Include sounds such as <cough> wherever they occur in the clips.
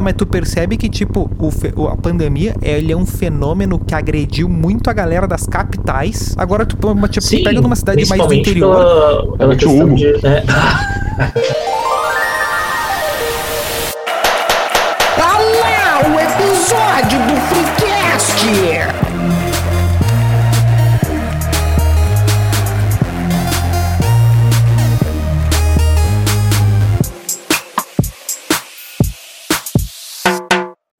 Mas tu percebe que, tipo, o a pandemia ele é um fenômeno que agrediu muito a galera das capitais. Agora, tu, tipo, Sim, pega numa cidade mais do principalmente interior. Pela, pela É questão de, né? Olha <laughs> lá o episódio do Freecast!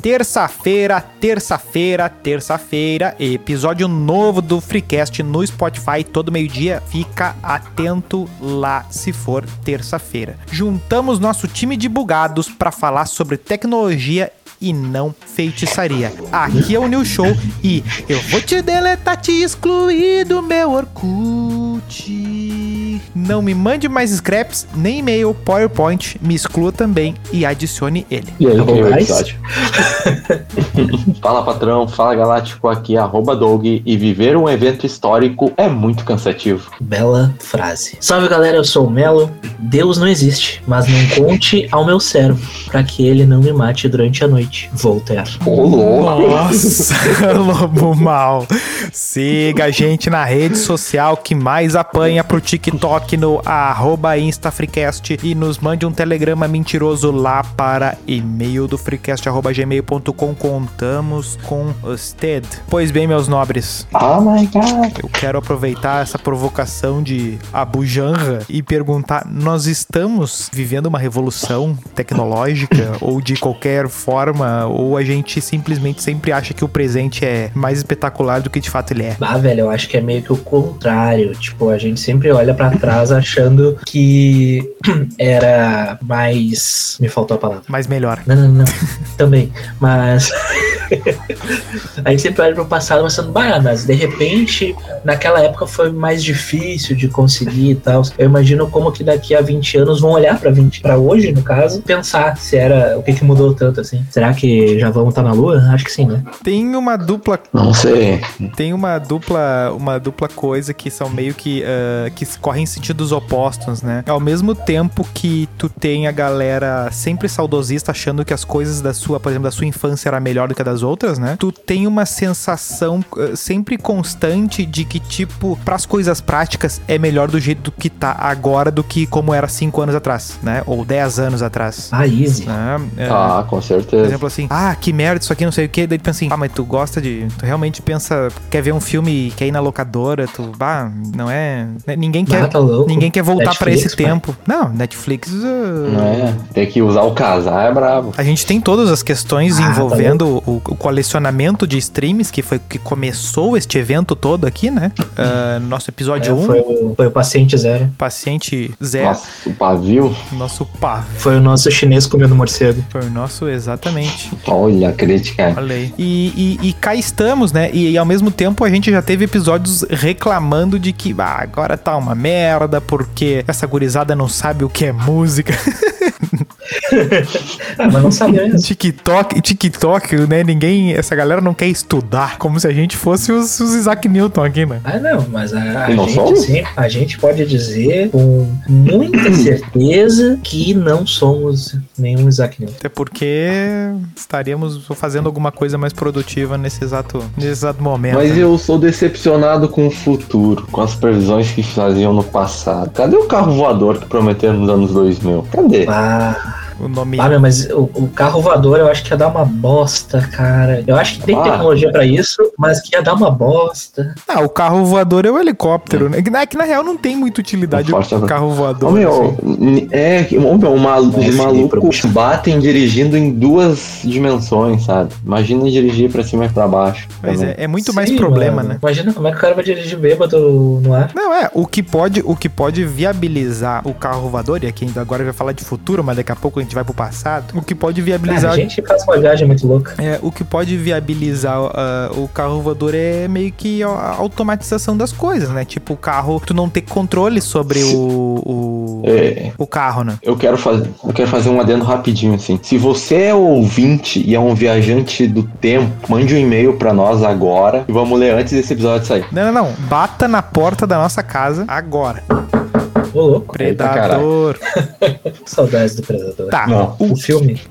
Terça-feira, terça-feira, terça-feira, episódio novo do Freecast no Spotify, todo meio-dia. Fica atento lá se for terça-feira. Juntamos nosso time de bugados para falar sobre tecnologia e não feitiçaria. Aqui é o New Show e eu vou te deletar, te excluir do meu Orkut. Não me mande mais scraps, nem e-mail, PowerPoint, me exclua também e adicione ele. E aí, Acabou que é mais? episódio. <laughs> fala patrão, fala galáctico, aqui é arroba Doug e viver um evento histórico é muito cansativo. Bela frase. Salve galera, eu sou o Melo. Deus não existe, mas não conte ao meu servo, para que ele não me mate durante a noite. Voltaire. Ô, louco! Nossa, <laughs> lobo mal. Siga a gente na rede social que mais apanha pro TikTok no arroba InstaFreecast e nos mande um telegrama mentiroso lá para e-mail do freecast arroba gmail.com. Contamos com usted. Pois bem, meus nobres, Oh my god! eu quero aproveitar essa provocação de Abu Janra e perguntar: nós estamos vivendo uma revolução tecnológica ou de qualquer forma, ou a gente simplesmente sempre acha que o presente é mais espetacular do que de fato ele é? Ah, velho, eu acho que é meio que o contrário. Tipo, a gente sempre olha pra trás achando que <clears throat> era mais. Me faltou a palavra. Mas melhor. Não, não, não. <laughs> Também. Mas. <laughs> a gente sempre olha pro passado pensando, bah, mas de repente, naquela época foi mais difícil de conseguir e tal. Eu imagino como que daqui a 20 anos vão olhar pra 20, para hoje, no caso, pensar se era o que, que mudou tanto assim. Será que já vamos estar na lua? Acho que sim, né? Tem uma dupla Não sei. Tem uma dupla, uma dupla coisa que são meio que ah, que correm em sentidos opostos, né? Ao mesmo tempo que tu tem a galera sempre saudosista achando que as coisas da sua, por exemplo, da sua infância era melhor do que a das outras, né? Tu tem uma sensação ah, sempre constante de que tipo, pras coisas práticas é melhor do jeito que tá agora do que como era cinco anos atrás, né? Ou 10 anos atrás. Ah, easy. né? É, Ah, com certeza. Exemplo, assim, ah, que merda, isso aqui não sei o que. Daí tu pensa assim, ah, mas tu gosta de. Tu realmente pensa, quer ver um filme, quer ir na locadora, tu. Bah, não é. né, Ninguém quer. Ah, tá louco. Ninguém quer voltar pra Netflix, esse pai. tempo. Não, Netflix. uh, Não é? Tem que usar o casar, é brabo. A gente tem todas as questões Ah, tá envolvendo o, o colecionamento de streams, que foi o que começou este evento todo aqui, né? Ah, nosso episódio É, 1, foi, o, foi o paciente zero. paciente zero, Nossa, o pavio. nosso pá. Foi o nosso chinês comendo morcego. Foi o nosso, exatamente. Olha a crítica. Olha aí. E, e, e cá estamos, né? E, e ao mesmo tempo a gente já teve episódios reclamando de que ah, agora tá uma merda, porque essa gurizada não sabe o que é música. <laughs> Ah, mas não sabia mesmo. TikTok, TikTok, né? Ninguém. Essa galera não quer estudar. Como se a gente fosse os, os Isaac Newton aqui, né? Ah, não, mas a, a não gente, somos? sim, a gente pode dizer com muita certeza que não somos nenhum Isaac Newton. Até porque estaríamos fazendo alguma coisa mais produtiva nesse exato, nesse exato momento. Mas eu sou decepcionado com o futuro, com as previsões que faziam no passado. Cadê o carro voador que prometeram nos anos 2000? Cadê? Ah, O nome. ah meu, mas o, o carro voador eu acho que ia dar uma bosta, cara. Eu acho que tem Ah. tecnologia pra isso, mas que ia dar uma bosta. Ah, o carro voador é o helicóptero, né? Que na, que na real não tem muito utilidade o carro voador. Ô, meu, assim. é, que- ô, meu, uma, os Esse malucos pro- batem dirigindo em duas dimensões, sabe? Imagina dirigir pra cima e pra baixo. Mas é, é muito mais Sim, problema, mano. né? Imagina como é que o cara vai dirigir bêbado no ar. Não, é, o que pode, o que pode viabilizar o carro voador, e aqui ainda agora vai falar de futuro, mas daqui a pouco a gente vai pro passado, o que pode viabilizar a gente faz uma viagem muito louca. É, o que pode viabilizar ah, o carro voador é meio que a a automatização das coisas, né? Tipo, o carro, tu não ter controle sobre o, o, É, o carro, né? eu quero fazer, eu quero fazer um adendo rapidinho assim. Se você é ouvinte e é um viajante do tempo, mande um e-mail pra nós agora e vamos ler antes desse episódio sair. Não, não, não. Bata na porta da nossa casa agora. Ô, louco. Eita, Predador. <laughs> Saudades do Predador. Tá. Não. O filme. <laughs>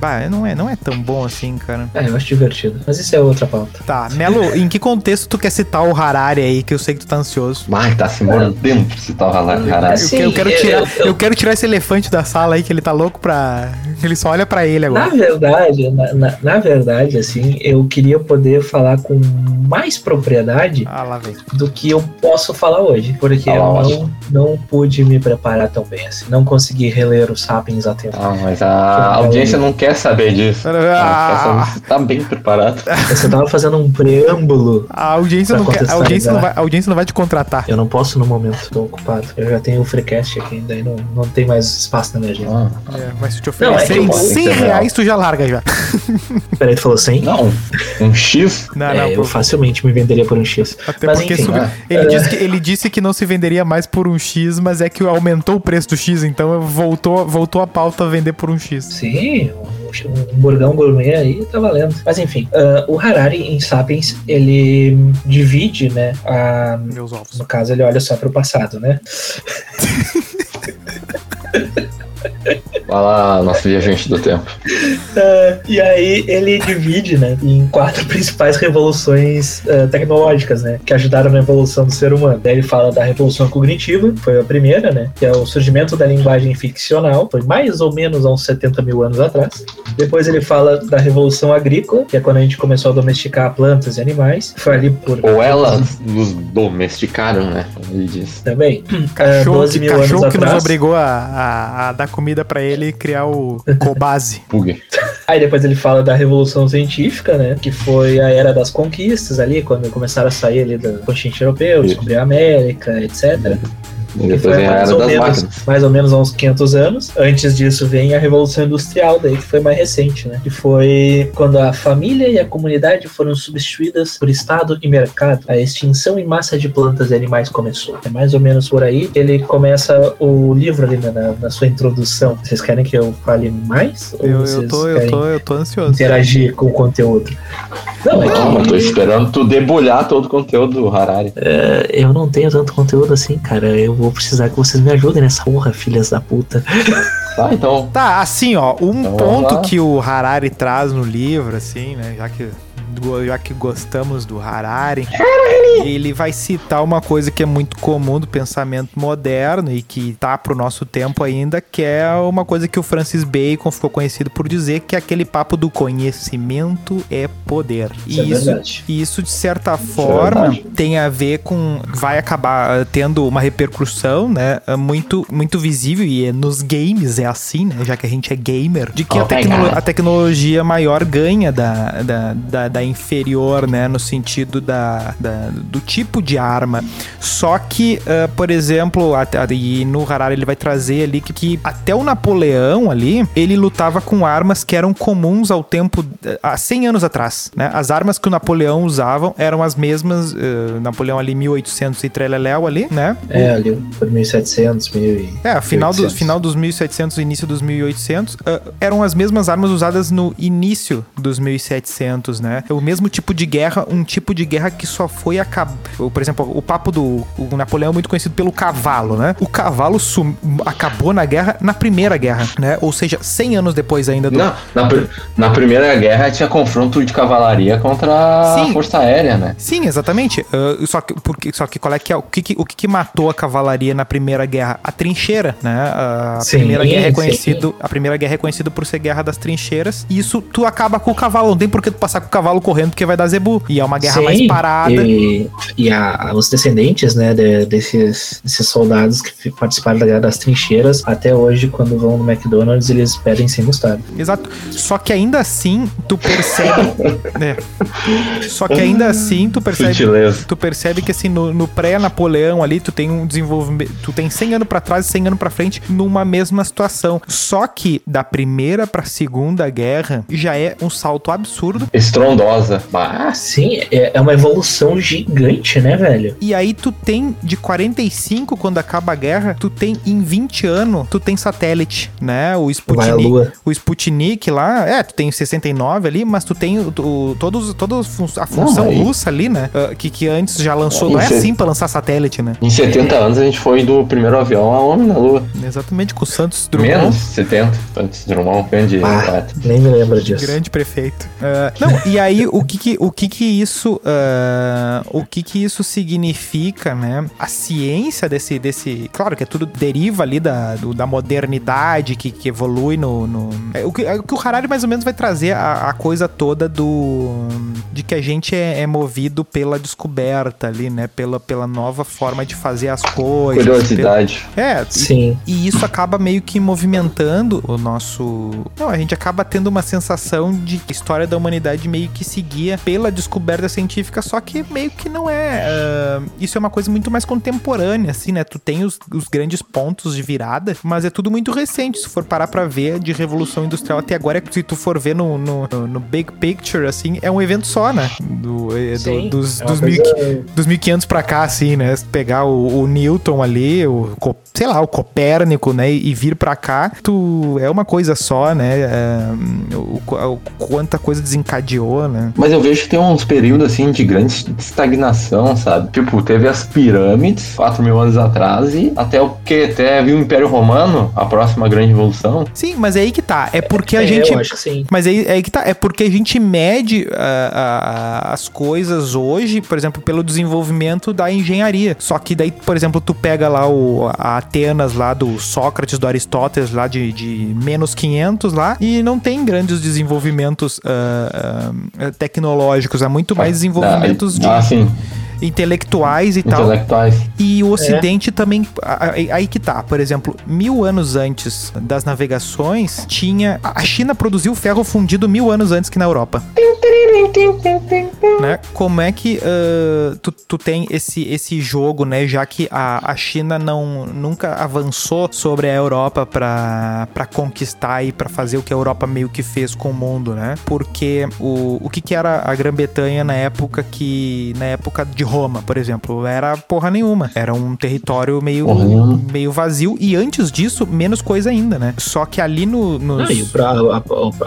Bah, não é, não é tão bom assim, cara. É, eu acho divertido. Mas isso é outra pauta. Tá, Melo, em que contexto tu quer citar o Harari aí, que eu sei que tu tá ansioso? Ai, tá se mordendo pra citar o Harari. Eu, Sim, que- eu quero eu- tirar, eu- eu quero tirar esse elefante da sala aí, que ele tá louco pra. Ele só olha pra ele Na agora. verdade, na, na- na verdade, assim, eu queria poder falar com mais propriedade Ah, lá vem. do que eu posso falar hoje, porque Ah, eu não, não pude me preparar tão bem assim, não consegui reler os Sapiens a tempo. Ah, mas a audiência não quer saber disso. Ah, saber se tá bem preparado. Você tava fazendo um preâmbulo. a audiência, não quer, a, audiência não vai, contextualizar. a audiência não vai te contratar. Eu não posso no momento, tô ocupado. Eu já tenho o Freecast aqui, daí não, não tem mais espaço na minha agenda. Ah, É, mas se te Não, é que oferecerem eu- 100 reais, tu já larga já. <laughs> Peraí, tu falou 100? não, um X? Não, é, não, eu pô. facilmente me venderia por um X. Até Mas porque enfim, sub- né? ele, disse que, ele disse que não se venderia mais por um X, mas é que aumentou o preço do X, então voltou, voltou a pauta a vender por um X. Sim, um, um burgão gourmet aí tá valendo. Mas enfim, ah, o Harari em Sapiens, ele divide, né, a, Meus ovos. no caso ele olha só pro passado, né? <laughs> Vai lá, nosso viajante do tempo. Ah, e aí ele divide, né, em quatro principais revoluções ah, tecnológicas, né, que ajudaram na evolução do ser humano. Daí ele fala da revolução cognitiva, foi a primeira, né, que é o surgimento da linguagem ficcional, foi mais ou menos há uns 70 mil anos atrás. Depois ele fala da revolução agrícola, que é quando a gente começou a domesticar plantas e animais. Foi ali por Ou elas nos domesticaram, né? Como ele disse. também ah, <clears throat> Cachorro, 12 que, mil anos cachorro que nos atrás. obrigou a, a- a dar comida pra ele criar o Cobase. <laughs> Aí depois ele fala da Revolução Científica, né? Que foi a era das conquistas ali, quando começaram a sair ali do continente europeu, descobrir a América, etc. E Que depois foi vem a mais era ou, das menos, máquinas. mais ou menos há uns 500 anos. Antes disso vem a Revolução Industrial, daí que foi mais recente, né? Que foi quando a família e a comunidade foram substituídas por Estado e mercado. A extinção em massa de plantas e animais começou. É mais ou menos por aí. Ele começa o livro ali né, na, na sua introdução. Vocês querem que eu fale mais? Ou Eu, eu, vocês tô, eu, querem tô, eu tô ansioso. interagir com o conteúdo? Não, é que Calma, tô esperando tu debulhar todo o conteúdo do Harari. é, eu não tenho tanto conteúdo assim, cara. Eu vou precisar que vocês me ajudem nessa porra, filhas da puta. Tá, então. Tá, assim, ó, um Então, ponto que o Harari traz no livro, assim, né, já que já que gostamos do Harari, ele vai citar uma coisa que é muito comum do pensamento moderno e que tá pro nosso tempo ainda, que é uma coisa que o Francis Bacon ficou conhecido por dizer, que é aquele papo do conhecimento é poder. Isso é E isso, verdade. isso, de certa é forma, verdade. tem a ver com. Vai acabar tendo uma repercussão, né? Muito, muito visível, e é nos games é assim, né? Já que a gente é gamer, de que a, Oh my tecno- a tecnologia maior ganha da, da, da, da inferior, né? No sentido da, da- do tipo de arma. Só que, eh, por exemplo, até, e no Harari ele vai trazer ali que, que até o Napoleão ali, ele lutava com armas que eram comuns ao tempo, eh, há 100 anos atrás, né? As armas que o Napoleão usavam eram as mesmas, eh, Napoleão ali 1800 e treleléu ali, né? É, ali por 1700, 1000 e... É, final, do, 1800. final dos 1700 e início dos 1800 ah, eram as mesmas armas usadas no início dos 1700, né? O mesmo tipo de guerra, um tipo de guerra que só foi acabar. Por exemplo, o papo do o Napoleão é muito conhecido pelo cavalo, né? O cavalo sum- acabou na guerra na primeira guerra, né? Ou seja, 100 anos depois ainda do. Não, na, pr- na Primeira Guerra tinha confronto de cavalaria contra Sim. a Força Aérea, né? Sim, exatamente. Ah, só que, porque, só que qual é que é o que, que- o que, que matou a cavalaria na Primeira Guerra? A trincheira, né? A Sim, Primeira Guerra é sim. conhecido, a Primeira Guerra é conhecida por ser guerra das trincheiras. E isso tu acaba com o cavalo, não tem por que tu passar com o cavalo correndo porque vai dar zebu. E é uma guerra Sim, mais parada. E, e a- os descendentes, né, de- desses, desses soldados que participaram da Guerra das Trincheiras, até hoje, quando vão no McDonald's, eles pedem sem mostarda. Exato. Só que ainda assim tu percebe, <laughs> né? Só que ainda assim tu percebe Sutileza. tu percebe que assim no, no pré-Napoleão ali tu tem um desenvolvimento, tu tem 100 anos pra trás e 100 anos pra frente numa mesma situação. Só que da primeira pra segunda guerra já é um salto absurdo. Poderosa. Bah, Sim, é, é uma evolução gigante, né, velho? E aí tu tem de 45, quando acaba a guerra, tu tem em 20 anos, tu tem satélite, né? O Sputnik. O Sputnik lá, é, tu tem 69 ali, mas tu tem o, o- todos, toda a fun- a função aí- russa ali, né? ah, que, que antes já lançou. Não é assim pra lançar satélite, né? em 70 anos a gente foi do primeiro avião a homem na Lua. Exatamente, com o Santos Drummond. Menos 70. Antes de Drummond, grande Ah, nem me lembro disso. Grande prefeito. Ah, não, e aí o que que, o que, que isso ah, o que que isso significa, né? A ciência desse desse, claro que é tudo deriva ali da, do- da modernidade que, que evolui no, no- é, o, que, é o que o Harari mais ou menos vai trazer a, a coisa toda do de que a gente é, é movido pela descoberta ali, né? Pela, pela nova forma de fazer as coisas. Curiosidade. pela- é, e- Sim. e isso acaba meio que movimentando o nosso. Não, a gente acaba tendo uma sensação de que a história da humanidade meio que seguia pela descoberta científica, só que meio que não é. ah, isso é uma coisa muito mais contemporânea, assim, né? Tu tem os, os grandes pontos de virada, mas é tudo muito recente. Se for parar pra ver de Revolução Industrial até agora, se tu for ver no, no, no Big Picture, assim, é um evento só, né? Do, é, do- Sim, dos, é uma dos, coisa- 1500 dos 1500 pra cá, assim, né? Se pegar o, o Newton ali, o, sei lá, o Copérnico, né? E, vir pra cá, tu é uma coisa só, né? É, o, o- quanta coisa desencadeou, né? Mas eu vejo que tem uns períodos assim de grande estagnação, sabe? Tipo, teve as pirâmides 4 mil anos atrás e até o que? Até viu o Império Romano, a próxima grande revolução. Sim, mas é aí que tá. É porque a É, gente. Eu acho que sim. Mas aí, é aí que tá. É porque a gente mede ah, ah, as coisas hoje, por exemplo, pelo desenvolvimento da engenharia. Só que daí, por exemplo, tu pega lá o, a Atenas lá do Sócrates, do Aristóteles lá de, de menos 500 lá e não tem grandes desenvolvimentos ah, ah, tecnológicos. Há muito mais desenvolvimentos de Ah, sim, intelectuais e tal. intelectuais. E o Ocidente também. a- a- Aí que tá. Por exemplo, mil anos antes das navegações, tinha. A China produziu ferro fundido mil anos antes que na Europa. Né? Como é que ah, tu, tu tem esse, esse jogo, né? Já que a, a China não, nunca avançou sobre a Europa pra pra conquistar e pra fazer o que a Europa meio que fez com o mundo, né? Porque o, o que, que era a Grã-Bretanha na época que. Na época de Roma, por exemplo, era porra nenhuma. Era um território meio, meio vazio. E antes disso, menos coisa ainda, né? Só que ali no. nos- Não, e pra- a,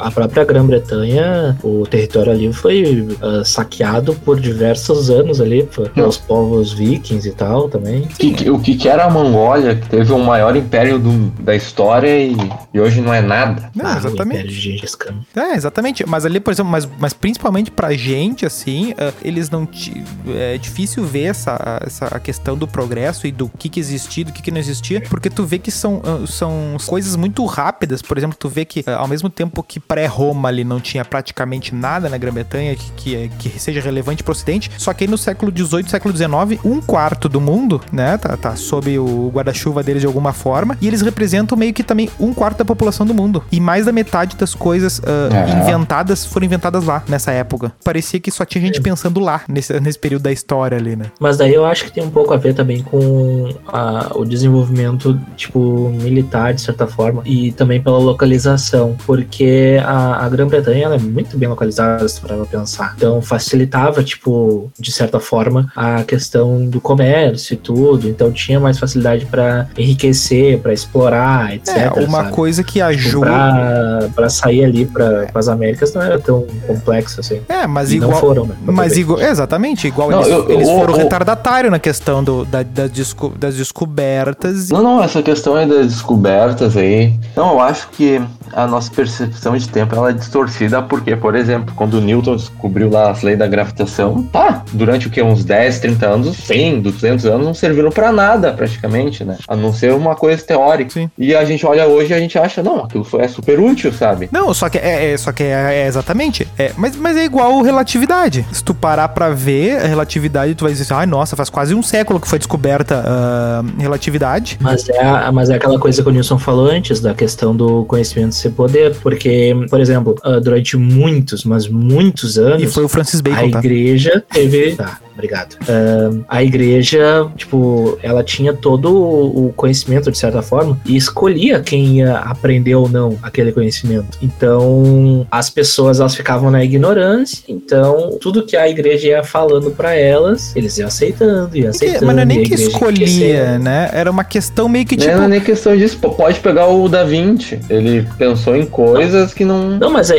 a- própria Grã-Bretanha, o território ali foi ah, saqueado por diversos anos ali, por- pelos povos vikings e tal também. O que, que- o que, que era a Mongólia, que teve o maior império do- da história e, e hoje não é nada. Não, Ah, o exatamente. Império de Gengis Khan. É, exatamente. Mas ali, por exemplo, mas, mas principalmente pra gente, assim, ah, eles não. ti- É difícil ver essa, essa a questão do progresso e do que, que existia, do que, que não existia, porque tu vê que são, ah, são coisas muito rápidas. Por exemplo, tu vê que ah, ao mesmo tempo que pré-Roma ali não tinha praticamente nada na Grã-Bretanha que, que, é- que seja relevante pro Ocidente, só que aí no século XVIII, século XIX, um quarto do mundo, né, tá, tá sob o guarda-chuva deles de alguma forma, e eles representam meio que também um quarto da população do mundo. E mais da metade das coisas ah, É. inventadas foram inventadas lá, nessa época. Parecia que só tinha gente pensando lá, nesse, nesse período da história ali, né? Mas daí eu acho que tem um pouco a ver também com a- o desenvolvimento, tipo, militar, de certa forma, e também pela localização, porque a, a Grã-Bretanha é muito bem localizada, se parar pra pensar. Então facilitava, tipo, de certa forma, a questão do comércio e tudo, então tinha mais facilidade pra enriquecer, pra explorar, etc. É, uma sabe? coisa que Tipo, ajuda. pra, pra sair ali para as Américas não era tão complexo assim. É, mas E não igual. foram, né? Mas igual, exatamente, igual Não, eles, eu- eles foram retardatários na questão do, da, das, desco- das descobertas. Não, não, essa questão aí das descobertas aí. Não, eu acho que a nossa percepção de tempo ela é distorcida porque, por exemplo, quando o Newton descobriu lá as leis da gravitação, tá, durante o que? Uns 10, 30 anos, 100, 200 anos não serviram pra nada praticamente, né? A não ser uma coisa teórica. Sim. E a gente olha hoje e a gente acha, não, aquilo foi, é super útil, sabe? Não, só que é, é- só que é, é exatamente. É, mas, mas é igual relatividade. Se tu parar pra ver a relatividade, tu vai dizer assim, ai, nossa, faz quase um século que foi descoberta a relatividade. Mas é, mas é aquela coisa que o Nilson falou antes, da questão do conhecimento ser poder. Porque, por exemplo, ah, durante muitos, mas muitos anos, E foi o Francis a Bacon, tá? igreja teve. Tá. Obrigado. Ahn, a igreja, tipo, ela tinha todo o conhecimento, de certa forma, e escolhia quem ia aprender ou não aquele conhecimento. Então, as pessoas, elas ficavam na ignorância, então, tudo que a igreja ia falando pra elas, eles iam aceitando, iam aceitando. mas não é nem que escolhia, né? Era uma questão meio que Não tipo. é nem questão disso. pô, Pode pegar o Da Vinci. Ele pensou em coisas que não. Não, mas a,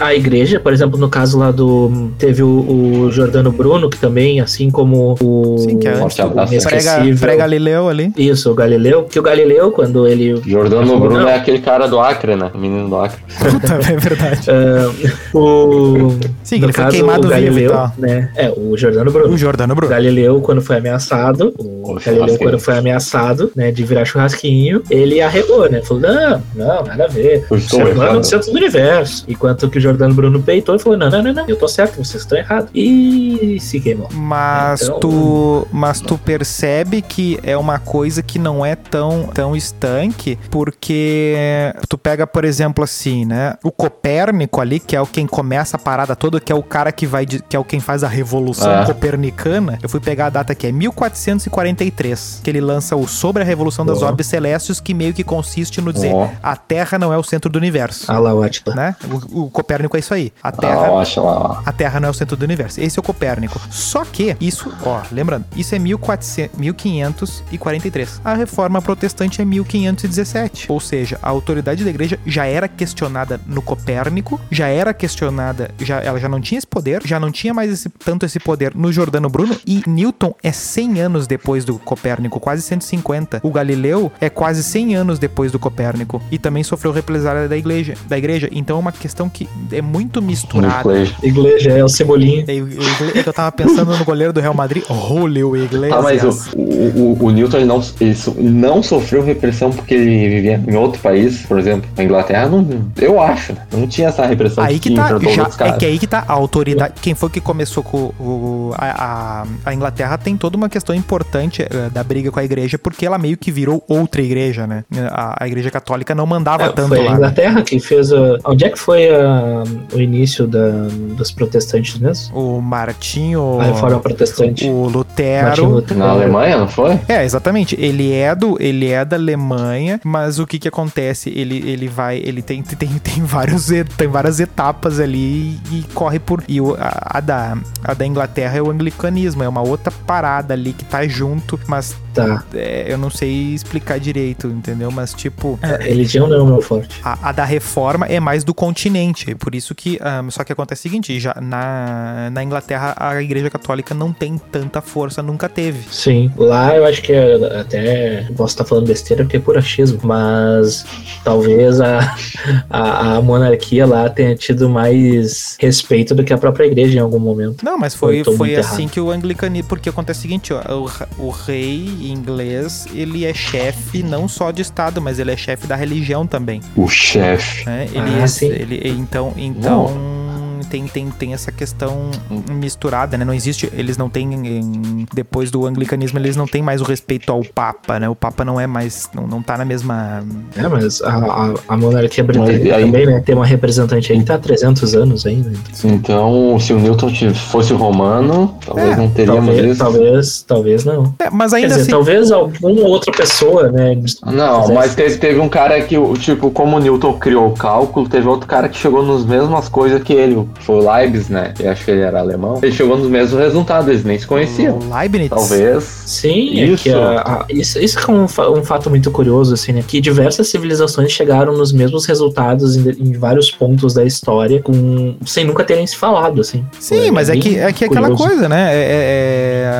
a igreja, por exemplo, no caso lá do. Teve o, o Jordano Bruno, que também, assim como o. Sim, que é o. Prega, inesquecível- prega Galileu ali. Isso, o Galileu. Que o Galileu, quando ele. Jordano Não. Bruno é aquele cara do Acre, né? O menino do Acre. <laughs> Puta, é verdade. ah, o. Sim, ele foi caso, queimado o vivo e Galileu, tal. né? É, o Jordano Bruno. O Jordano O Bruno. Galileu, quando foi ameaçado, o O Galileu, quando foi ameaçado, né, de virar churrasquinho, ele arregou, né? Falou, não, não, nada a ver. O ser humano é o centro do universo. Enquanto que o Jordano Bruno peitou e falou, não, não, não, não, eu tô certo, vocês estão errados. E se queimou. Mas Então- tu, mas tu percebe que é uma coisa que não é tão, tão estanque, porque tu pega, por exemplo, assim, né? O Copérnico ali, que é o quem começa a parada toda, que é o cara que vai, de- que é o quem faz a revolução É. copernicana. Eu fui pegar a data que é 1443, que ele lança o Sobre a Revolução das Ó. Orbes Celestes, que meio que consiste no dizer Ó. a Terra não é o centro do universo. Ah lá, o Atila. Né? O, o Copérnico é isso aí. A Terra Ah, lá, ó. a Terra não é o centro do universo. Esse é o Copérnico. Só que isso, ó, lembrando, isso é 1400, 1543. A reforma protestante é 1517. Ou seja, a autoridade da igreja já era questionada no Copérnico, já era questionada, já, ela já não tinha esse poder, já não tinha mais esse- tanto esse poder no Jordano Bruno e Newton é 100 anos depois do Copérnico, quase 150. O Galileu é quase 100 anos depois do Copérnico e também sofreu represália da igreja, da igreja. Então é uma questão que é muito misturada. Igreja. Igreja é o Cebolinha. É, eu- eu- é que eu tava pensando no goleiro do Real Madrid, Julio Iglesias. Ah, mas o, o, o, o Newton não, não sofreu repressão porque ele vivia em outro país, por exemplo. A Inglaterra não. Eu acho, né? Não tinha essa repressão Aí que tá, enfrentou já, é que aí que tá a autoridade. Quem foi que começou com o, a, a, a Inglaterra tem toda uma questão importante eh, da briga com a igreja, porque ela meio que virou outra igreja, né? A, a igreja católica não mandava É, tanto foi a lá. né? Inglaterra que fez a... Onde é que foi a- o início da, dos protestantes mesmo? O Martinho. A reforma protestante. O Lutero. Luther. Na Alemanha, não foi? É, exatamente. Ele é do, ele é da Alemanha, mas o que que acontece? Ele, ele vai, ele tem, <laughs> tem, tem, vários, e- tem várias etapas ali e corre por. E o- a, a da, a da Inglaterra é o anglicanismo, é uma outra parada ali que tá junto, mas Tá. é, eu não sei explicar direito, entendeu? Mas tipo. A religião não é o meu forte. A, a da reforma é mais do continente, por isso que. ah, só que acontece o seguinte: já na, na Inglaterra a igreja católica não tem tanta força, nunca teve. Sim. Lá eu acho que é, até posso estar falando besteira porque é por achismo, mas talvez a, a, a monarquia lá tenha tido mais respeito do que a própria igreja em algum momento. Não, mas foi, foi assim errado. que o anglicanismo. Porque acontece o seguinte, ó, o, o rei inglês, ele é chefe não só de Estado, mas ele é chefe da religião também. O chefe. Né? Ele, Ah, sim. ele, então, então tem, tem, tem essa questão misturada, né? Não existe, eles não têm, em- depois do anglicanismo, eles não têm mais o respeito ao Papa, né? O Papa não é mais, não, não tá na mesma... É, mas a, a, a monarquia britânica aí- também, né? Tem uma representante aí que tá há 300 anos ainda. Então, se o Newton fosse romano, talvez É, não teríamos Talvez, isso. talvez, talvez não. É, mas Quer ainda dizer, assim... talvez alguma outra pessoa, né? Não, fizesse- mas teve, teve um cara que, o- tipo, como o Newton criou o cálculo, teve outro cara que chegou nas mesmas coisas que ele. Foi o Leibniz, né? Eu acho que ele era alemão. Ele chegou nos mesmos resultados, eles nem se conheciam. o Leibniz... Talvez. Sim, é Isso. que a- a- isso, isso é um, um fato muito curioso, assim, né? Que diversas civilizações chegaram nos mesmos resultados em, em vários pontos da história, com, sem nunca terem se falado, assim. Sim, mas é que, é que é aquela coisa, né? É, é-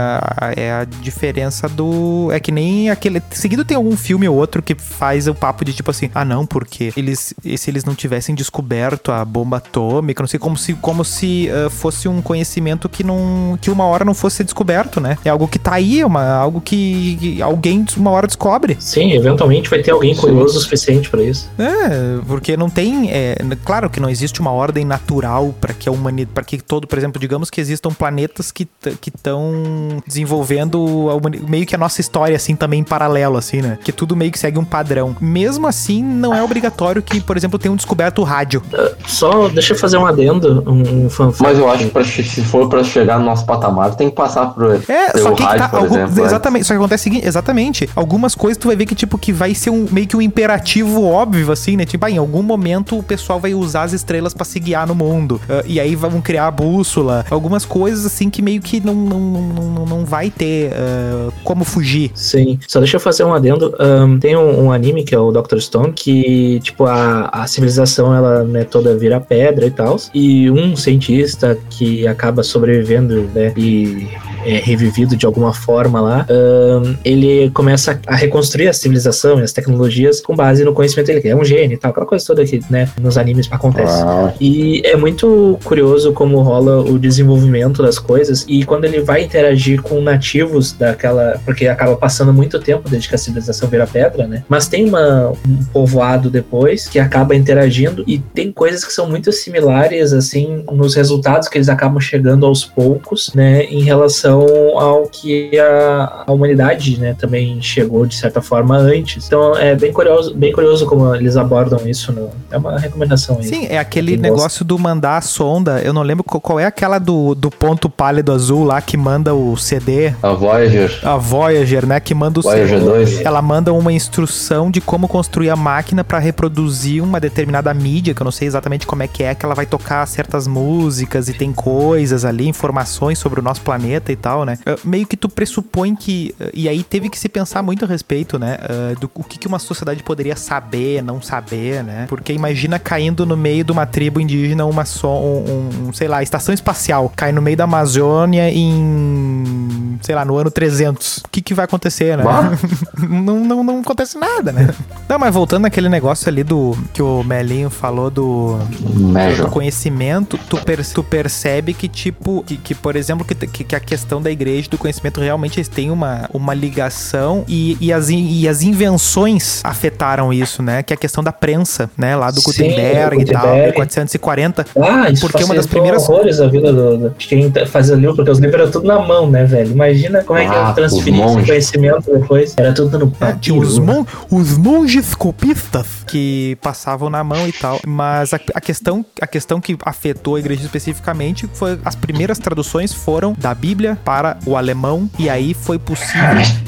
é- é a diferença do. É que nem aquele. Seguido tem algum filme ou outro que faz o papo de tipo assim: ah, não, porque eles, se eles não tivessem descoberto a bomba atômica, não sei, como se, como se ah, fosse um conhecimento que não. que uma hora não fosse descoberto, né? É algo que tá aí, uma, algo que, que alguém uma hora descobre. Sim, eventualmente vai ter alguém curioso o suficiente pra isso. É, porque não tem. é, claro que não existe uma ordem natural para que a humanidade. para que todo, por exemplo, digamos que existam planetas que estão desenvolvendo meio que a nossa história, assim, também em paralelo, assim, né? Que tudo meio que segue um padrão. Mesmo assim, não é obrigatório que, por exemplo, tenham descoberto o rádio. Só deixa eu fazer um adendo, um, um fanfact. Mas eu acho que pra se for pra chegar no nosso patamar, tem que passar por É, pelo só que, rádio, tá, por algum- exemplo. né? exatamente, só que acontece o seguinte, exatamente, algumas coisas tu vai ver que tipo que vai ser um meio que um imperativo óbvio assim, né? Tipo, ah, em algum momento o pessoal vai usar as estrelas pra se guiar no mundo. Ah, e aí vão criar a bússola, algumas coisas assim que meio que não não, não, não, não vai ter ah, como fugir. Sim, só deixa eu fazer um adendo. Ahn, tem um, um anime que é o Dr. Stone, que, tipo, a, a civilização, ela, né, toda vira pedra e tal. E um cientista que acaba sobrevivendo, né, e é revivido de alguma forma lá, ahn, ele começa a reconstruir a civilização e as tecnologias com base no conhecimento dele, que é um gênio e tal, aquela coisa toda que, né, nos animes acontece. Ah, E é muito curioso como rola o desenvolvimento das coisas e quando ele vai interagir com nativos daquela. Porque acaba passando muito tempo desde que a civilização vira pedra, né? Mas tem uma, um povoado depois que acaba interagindo e tem coisas que são muito similares, assim, nos resultados que eles acabam chegando aos poucos, né? Em relação ao que a, a humanidade, né, também chegou de certa forma antes. Então é bem curioso, bem curioso como eles abordam isso. No, é uma recomendação aí. Sim, é aquele Quem gosta. negócio do mandar a sonda. Eu não lembro qual, qual é aquela do, do ponto pálido azul lá que manda o CD. a Voyager. A Voyager, né? Que manda o Voyager CD. 2. Ela manda uma instrução de como construir a máquina pra reproduzir uma determinada mídia, que eu não sei exatamente como é que é, que ela vai tocar certas músicas e tem coisas ali, informações sobre o nosso planeta e tal, né? Uh, meio que tu pressupõe que. uh, E aí teve que se pensar muito a respeito, né? uh, do o que, uma sociedade poderia saber, não saber, né? Porque imagina caindo no meio de uma tribo indígena uma só, um, um- sei lá, estação espacial, cai no meio da Amazônia em, sei lá, no ano 300. O que que vai acontecer, né? <laughs> Não, não, não acontece nada, né? Não, mas voltando naquele negócio ali do que o Melinho falou do, do Major. Conhecimento, tu, per- tu percebe que, tipo, que, que, por exemplo, que, que, que a questão da igreja e do conhecimento realmente eles têm uma, uma ligação e, e, as, e as invenções afetaram isso, né? Que é a questão da prensa, né? Lá do Sim, Gutenberg, e tal, Gutenberg. 1440. Ah, isso Porque uma das primeiras- horrores a vida do, do- de quem tá- fazia livro, porque os livros eram tudo na mão, né, velho? Imagina como é que Ah, eu transferir os esse conhecimento depois. Era tudo no É, papiro. tinha os, mon os monges copistas que passavam na mão e tal. Mas a, a questão, a questão que afetou a igreja especificamente foi as primeiras traduções foram da Bíblia para o alemão. E aí foi possível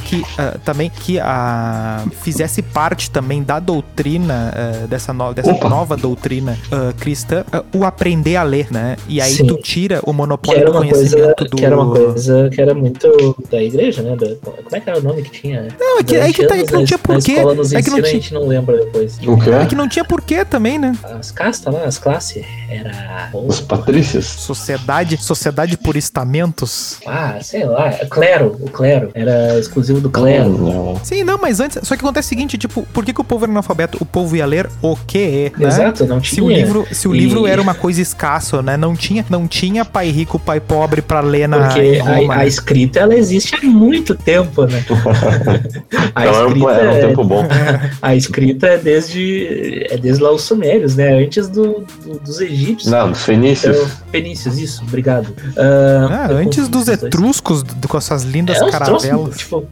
que ah, também que a fizesse parte também da doutrina ah, dessa, no- dessa Opa. nova doutrina ah, cristã o aprender a ler, né? E aí Sim. tu tira o monopólio do uma coisa conhecimento do que era uma coisa que era muito da igreja, né? Do- como é que era o nome que tinha? Não, é que, é que, tá- é que não tinha porquê. É que não ensina, a tinha, gente não lembra depois. O quê? é que não tinha porquê também, né? As castas lá, as classes, era... Os patrícios. Sociedade, sociedade por estamentos. Ah, sei lá, clero, o clero. Era exclusivo do clero. Não. Sim, não, mas antes. Só que acontece o seguinte, tipo, por que, que o povo era analfabeto? O povo ia ler o quê? Né? Exato, não tinha. Se o livro, se o E- livro era uma coisa escassa, né? Não tinha, não tinha pai rico, pai pobre pra ler na Porque Roma, a, a né? escrita ela existe há muito tempo, né? <laughs> A Então era um, escrita, era um é, tempo bom. <laughs> a escrita é desde é desde lá os sumérios, né? Antes do, do- dos egípcios. Não, dos fenícios. Então, Fenícios, isso, obrigado. Ah, Ah, eu antes dos dois. etruscos, do- com essas lindas É, uns troços, caravelas. tipo,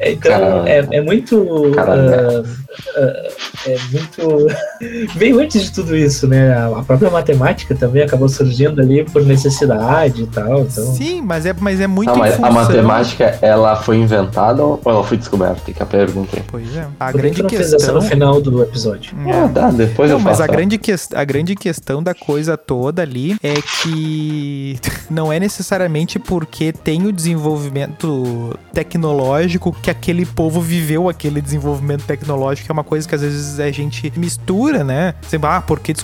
é, <laughs> então, Cara- é, é muito. Ah, ah, é muito. <laughs> Veio antes de tudo isso, né? A própria matemática também acabou surgindo ali por necessidade e tal. Então, Sim, mas é, mas é muito em mas a matemática, ela foi inventada ou ela foi descoberta? Que é a pergunta aí. Pois é. A por que grande que questão. no final do episódio? É. Ah, tá, depois Não, eu mas faço. a tá? grande, ques- a grande questão da coisa toda ali é que <laughs> não é necessariamente porque tem o desenvolvimento tecnológico que aquele povo viveu aquele desenvolvimento tecnológico, que é uma coisa que às vezes a gente mistura, né? Sempre, ah, porque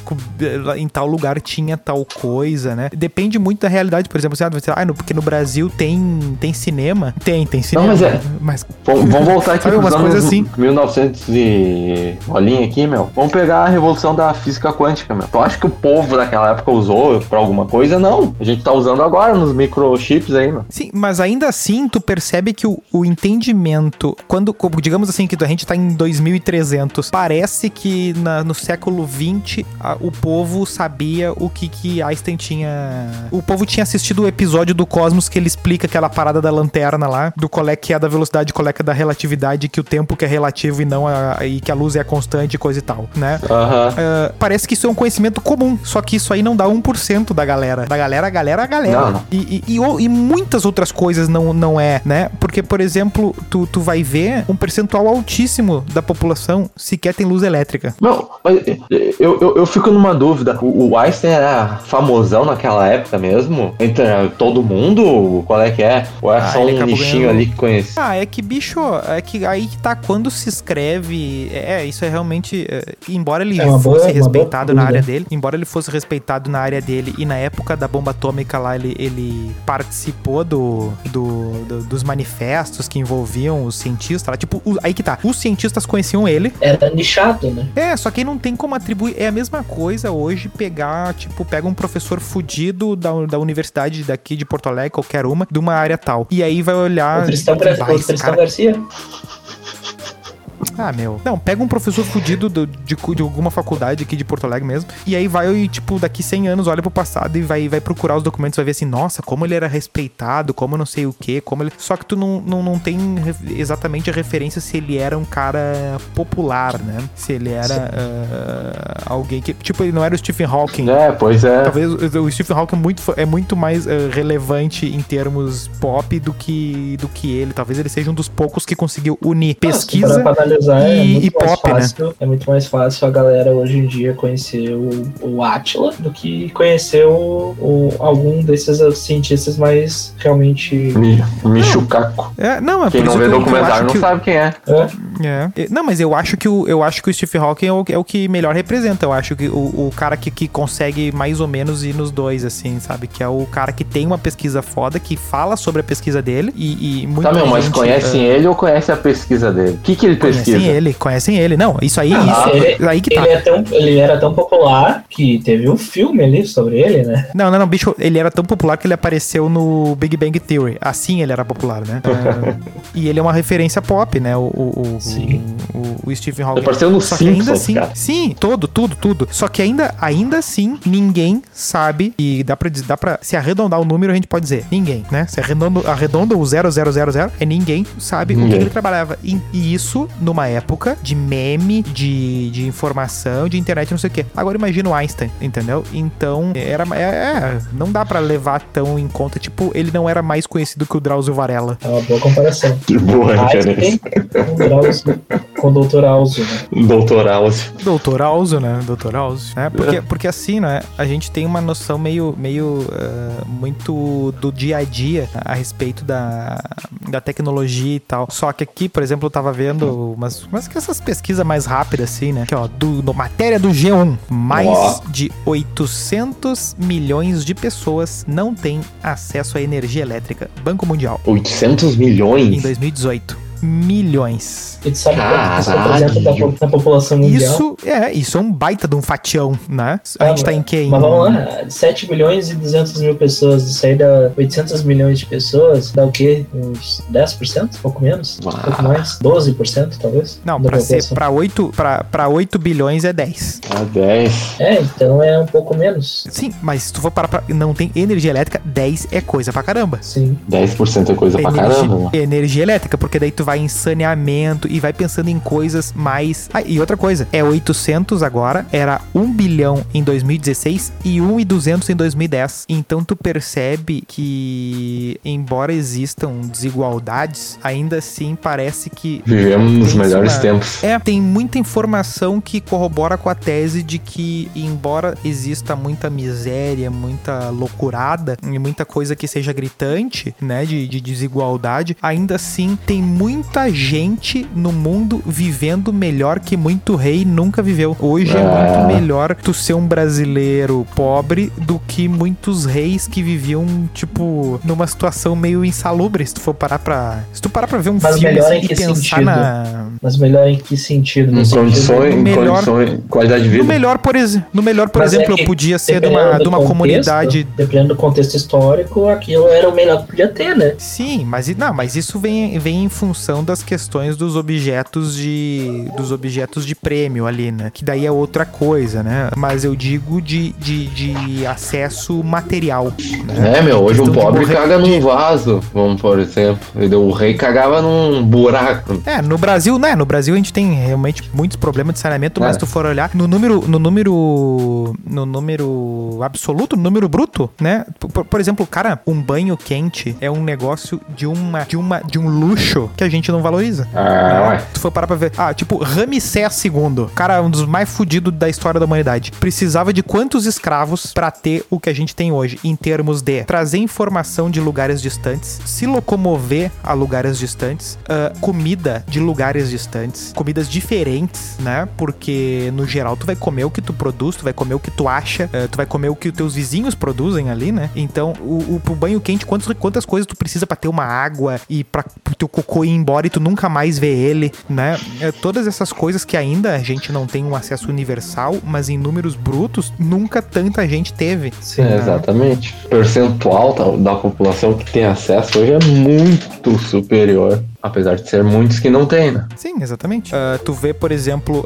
em tal lugar tinha tal coisa, né? Depende muito da realidade, por exemplo, você, ah, você, ah, no- porque no Brasil tem, tem cinema. Tem, tem cinema. mas é- mas Vamos, voltar aqui Sabe pros umas coisas assim? 1900 e... Bolinha aqui, meu. Vamos pegar a revolução da física quântica, meu. Tu acha que o povo daquela época usou pra alguma coisa? Não. A gente tá usando agora nos microchips aí. Sim, mas ainda assim tu percebe que o, o entendimento, quando, digamos assim, que a gente tá em 2300, parece que na- no século 20 o povo sabia o que que Einstein tinha... O povo tinha assistido o episódio do Cosmos que ele explica que aquela parada da lanterna lá, do qual é que é da velocidade, qual é que é da relatividade, que o tempo que é relativo e não a, e que a luz é constante e coisa e tal, né? Ah, parece que isso é um conhecimento comum, só que isso aí não dá 1% da galera. Da galera, a galera, a galera. Não. E, e, e, e muitas outras coisas não, não é, né? Porque, por exemplo, tu, tu vai ver um percentual altíssimo da população sequer tem luz elétrica. Não, mas eu, eu, eu fico numa dúvida. O, o Einstein era famosão naquela época mesmo? Entre todo mundo? Qual é que é? Ou é Ah, só um nichinho ganhando- ali que conhece? Ah, é que, bicho, é que aí que tá quando se escreve. É, isso é realmente. é, embora ele É boa- fosse respeitado na área dele, embora ele fosse respeitado na área dele e na época da bomba atômica lá ele, ele participou do, do- do- dos manifestos que envolviam os cientistas lá. Tipo, o- aí que tá. Os cientistas conheciam ele. Era nichado, né? É, só que não tem como atribuir. É a mesma coisa hoje pegar, tipo, pega um professor fudido da, da universidade daqui de Porto Alegre, qualquer uma, de uma área tal. E aí vai olhar. o Tristão, "Bah, Gar- Garcia. Ah, meu. Não, pega um professor fudido do- de, de alguma faculdade aqui de Porto Alegre mesmo. E aí vai, e, tipo, daqui 100 anos, olha pro passado e vai, vai procurar os documentos, vai ver assim, nossa, como ele era respeitado, como não sei o quê, como ele. Só que tu não, não, não tem exatamente a referência se ele era um cara popular, né? Se ele era ah, alguém que. Tipo, ele não era o Stephen Hawking. É, pois é. Talvez o Stephen Hawking é muito, é muito mais eh, relevante em termos pop do que, do que ele. Talvez ele seja um dos poucos que conseguiu unir pesquisa Nossa, analisar, é e- muito e mais pop, né? fácil, É muito mais fácil a galera hoje em dia conhecer o, o Atila do que conhecer o, o- algum desses uh, cientistas mais realmente. Mi- Michucaco. É, não, é Quem não vê que documentário não que sabe quem é. É, É. É, Não, mas eu acho que o, eu acho que o Stephen Hawking é o, é o que melhor representa. Eu acho que o, o cara que, que consegue mais ou menos ir nos dois, assim, sabe? Que é o cara que tem uma pesquisa foda, que fala sobre a pesquisa dele e, e muito Tá, meu, mas conhecem ele ou conhece a pesquisa dele? O que, que ele pesquisa? Conhecem ele, conhecem ele. Não, isso aí, Ah, isso, ele- aí que tá. ele, é tão, ele era tão popular que teve um filme ali sobre ele, né? Não, não, não, bicho, ele era tão popular que ele apareceu no Big Bang Theory. Assim ele era popular, né? Ah, <laughs> e ele é uma referência pop, né? O, o, o, Sim. o, o Stephen Ele Hawking. apareceu no Só que ainda Simpsons, assim, cara. sim, todo, tudo, tudo. Só que ainda, ainda assim, ninguém sabe, e dá pra, dizer- dá pra se arredondar o número, a gente pode dizer, ninguém, né? Se arredonda, arredonda o 0000, é ninguém sabe o que Ninguém. ele trabalhava. E, e isso numa época de meme, de, de informação, de internet, não sei o quê. Agora imagina o Einstein, entendeu? Então, era, é, é, não dá pra levar tão em conta, tipo, ele não era mais conhecido que o Drauzio Varela. É uma boa comparação. Que boa referência. Einstein com Drauzio, com o Dr. Alzo, né? Doutoral. assim. Doutor Alzo, né? Doutor Alzo. É, porque, porque assim, né? A gente tem uma noção meio, meio ah, muito do dia a dia a respeito da, da tecnologia e tal. Só que aqui, por exemplo, eu tava vendo umas, umas que essas pesquisas mais rápidas, assim, né? Aqui, ó, do, no matéria do G1. Mais de 800 milhões de pessoas não têm acesso à energia elétrica. Banco Mundial. 800 Em milhões? 2018. Milhões. E tu sabe quanto isso Caralho. representa da, po- da população mundial? Isso é, isso é um baita de um fatião, né? A Ah, gente tá em quem? Mas vamos lá, 7 milhões e 200 mil pessoas, isso aí dá 800 milhões de pessoas, dá o quê? Uns 10%? Pouco menos? Um Uau. pouco mais? 12% talvez? Não, pra ser para 8 para para 8 bilhões é 10. Ah, 10. É, então é um pouco menos. Sim, mas se tu for parar pra não tem energia elétrica, 10 é coisa pra caramba. Sim. 10% é coisa pra energia, caramba. né? energia elétrica, porque daí tu vai em saneamento e vai pensando em coisas mais. Ah, e outra coisa, é 800 agora, era 1 bilhão em 2016 e 1 e 200 em 2010. Então tu percebe que embora existam desigualdades, ainda assim parece que Vivemos nos melhores uma- tempos. É, tem muita informação que corrobora com a tese de que, embora exista muita miséria, muita loucurada e muita coisa que seja gritante, né, de, de desigualdade, ainda assim tem muita gente no mundo vivendo melhor que muito rei nunca viveu. Hoje é, É. muito melhor tu ser um brasileiro pobre do que muitos reis que viviam, tipo, numa situação meio insalubre. Se tu for parar pra. Se tu parar pra ver um Mas filme assim, e pensar sentido? na. Mas melhor em que sentido? No Em sentido- condições, em melhor- condições, qualidade de No vida. melhor, por, ex... no melhor, por Mas é exemplo, que eu podia ser de uma, de uma contexto, comunidade. Dependendo do contexto histórico, aquilo era o melhor que podia ter, né? Sim, mas, não, mas isso vem, vem em função das questões dos objetos de dos objetos de prêmio ali, né? Que daí é outra coisa, né? Mas eu digo de, de, de acesso material. Né? É, meu, hoje o pobre morrer caga num vaso, vamos por exemplo. O rei cagava num buraco. É, no Brasil, né? No Brasil a gente tem realmente muitos problemas de saneamento, mas É. se tu for olhar no número, no número, no número absoluto, no número bruto, né? Por, por exemplo, cara, um banho quente é um negócio de uma, de uma, de um luxo que a gente não valoriza. Ah, ué. Tu for parar pra ver, ah, tipo, Ramsés II, cara, um dos mais fudidos da história da humanidade. Precisava de quantos escravos pra ter o que a gente tem hoje, em termos de trazer informação de lugares distantes, se locomover a lugares distantes, ah, comida de lugares distantes, comidas diferentes, né? Porque no geral tu vai comer o que tu produz, tu vai comer o que tu acha, ah, tu vai comer o que os teus vizinhos produzem ali, né? Então, o, o pro banho quente, quantos, quantas coisas tu precisa pra ter uma água e pra pro teu cocô ir embora e tu nunca mais vê ele, né? É, todas essas coisas que ainda a gente não tem um acesso universal, mas em números brutos, nunca tanta gente teve. Sim. É, exatamente. O percentual da, da população que tem acesso hoje é muito superior. Apesar de ser muitos que não tem, né? Sim, exatamente. Ah, tu vê, por exemplo,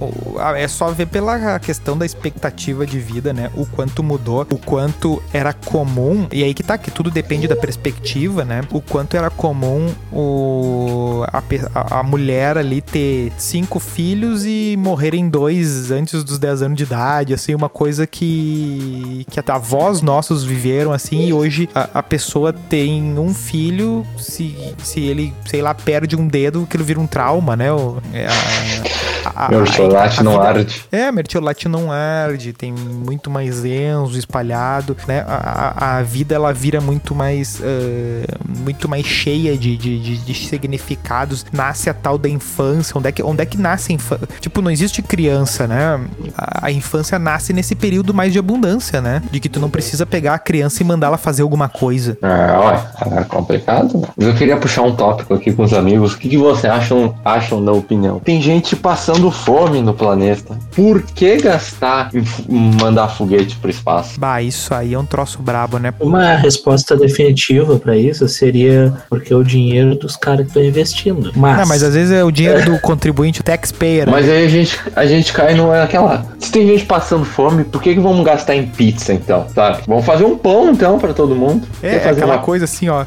é só ver pela questão da expectativa de vida, né? O quanto mudou, o quanto era comum, e aí que tá, que tudo depende da perspectiva, né? O quanto era comum o, a, a- mulher ali ter cinco filhos e morrerem dois antes dos 10 anos de idade, assim, uma coisa que, que avós nossos viveram, assim, e hoje a, a pessoa tem um filho, se, se ele, sei lá, perde um dedo, aquilo vira um trauma, né? O, é, a, a, Meu chocolate a não vida- arde. é, mertiolate não arde, tem muito mais enzo espalhado, né? A, a, a vida ela vira muito mais ah, muito mais cheia de, de, de- de significados. Nasce a tal da infância. Onde é que, onde é que nasce a infância? Tipo, não existe criança, né? A, a infância nasce nesse período mais de abundância, né? De que tu não precisa pegar a criança e mandá-la fazer alguma coisa. Ah, ué, é complicado, né? Mas eu queria puxar um tópico aqui com os amigos. O que, que vocês acham, acham da opinião? Tem gente passando fome no planeta. Por que gastar em mandar foguete pro espaço? Bah, isso aí é um troço brabo, né? Uma resposta definitiva pra isso seria porque é o dinheiro dos caras que estão investindo. Mas, Não, mas às vezes é o dinheiro do contribuinte, o taxpayer. Mas aí a gente, a gente cai naquela. Se tem gente passando fome, por que, que vamos gastar em pizza então? Sabe? Vamos fazer um pão então pra todo mundo. É, é fazer aquela uma- coisa assim, ó.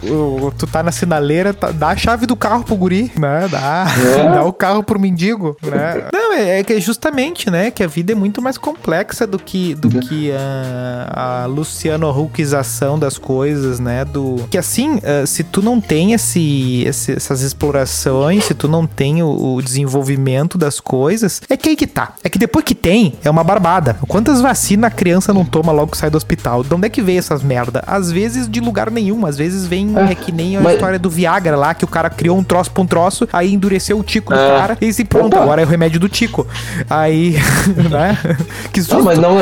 tu tá na sinaleira, tá- dá a chave do carro pro guri, né? Dá, É. <laughs> dá o carro pro mendigo, né? Não, é, é que é justamente, né? Que a vida é muito mais complexa do que, do Uhum. que a, a Luciano Huckização das coisas, né? Do que assim, ah, se tu não tem esse, esse- essas explorações, se tu não tem o, o desenvolvimento das coisas, é que aí que tá. É que depois que tem, é uma barbada. Quantas vacinas a criança não toma logo que sai do hospital? De onde é que veio essas merda? Às vezes de lugar nenhum, às vezes vem É, é, que nem a mas- história do Viagra lá, que o cara criou um troço pra um troço, aí endureceu o tico do É. cara e se pronto, Opa. agora é o remédio do tico. Aí, <laughs> né? Que susto. Não, mas não.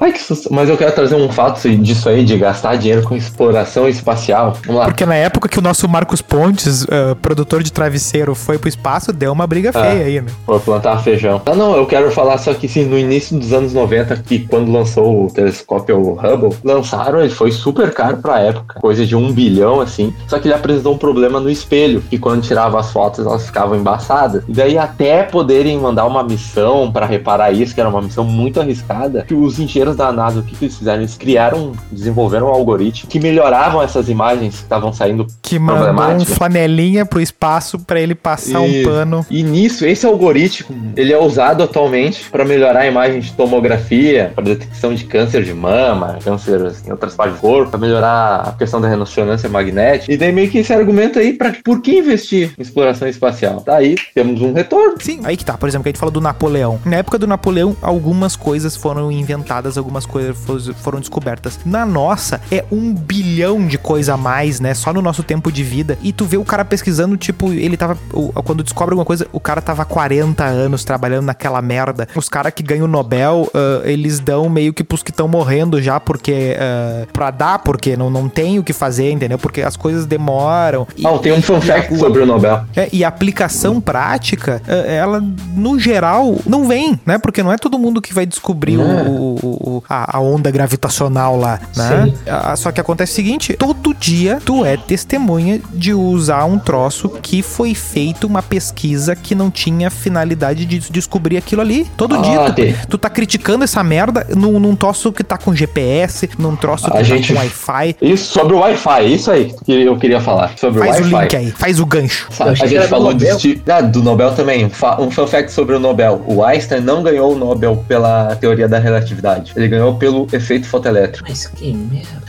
Ai, que susto. Mas eu quero trazer um fato disso aí, de gastar dinheiro com exploração espacial. Vamos lá. Porque na época que o nosso Marcos Pontes, ah, produtor de travesseiro, foi pro espaço, deu uma briga Ah. feia aí, né? Vou plantar feijão. Ah, não, eu quero falar só que sim, no início dos anos 90, que quando lançou o telescópio Hubble, lançaram, ele foi super caro pra época, coisa de um bilhão, assim. Só que ele apresentou um problema no espelho, que quando tirava as fotos elas ficavam embaçadas. E daí, até poderem mandar uma missão pra reparar isso, que era uma missão muito arriscada, que os engenheiros da NASA, o que, que eles fizeram? Eles criaram, desenvolveram um algoritmo que melhoravam essas imagens que estavam saindo Que mandou um Problemática. flanelinha pro espaço pra ele passar um Isso. pano. E nisso, esse algoritmo, ele é usado atualmente para melhorar a imagem de tomografia, para detecção de câncer de mama, câncer em outras partes do corpo, para melhorar a questão da ressonância magnética. E daí meio que esse argumento aí, para por que investir em exploração espacial? Tá aí, temos um retorno. Sim, aí que tá. Por exemplo, que a gente fala do Napoleão. Na época do Napoleão, algumas coisas foram inventadas, algumas coisas fo- foram descobertas. Na nossa, é um bilhão de coisa a mais, né? Só no nosso tempo de vida. E tu vê o cara pesquisando, tipo, ele tava. Quando descobre alguma coisa, o cara tava há 40 anos trabalhando naquela merda. Os caras que ganham o Nobel, ah, eles dão meio que pros que estão morrendo já, porque. ah, pra dar, porque não, não tem o que fazer, entendeu? Porque as coisas demoram. E- Ah, tem um fun fact sobre o Nobel. é, e a aplicação prática, é, ela no geral, não vem, né? Porque não é todo mundo que vai descobrir É. o, o- o- a, a onda gravitacional lá, né? Sim. Ah, Só que acontece o seguinte: todo dia tu é testemunha de usar um troço que foi feito uma pesquisa que não tinha finalidade de descobrir aquilo ali. Todo Ah, dia tem. tu, tu tá criticando essa merda num, num troço que tá com GPS, num troço que A tá gente- com Wi-Fi. Isso sobre o Wi-Fi, isso aí que eu queria falar. Sobre Faz o o Wi-Fi. link aí, faz o gancho. A gente falou do, Nobel. Ah, do Nobel também. Um fun fact sobre o Nobel. O Einstein não ganhou o Nobel pela teoria da relatividade. Ele ganhou pelo efeito fotoelétrico. Mas que merda.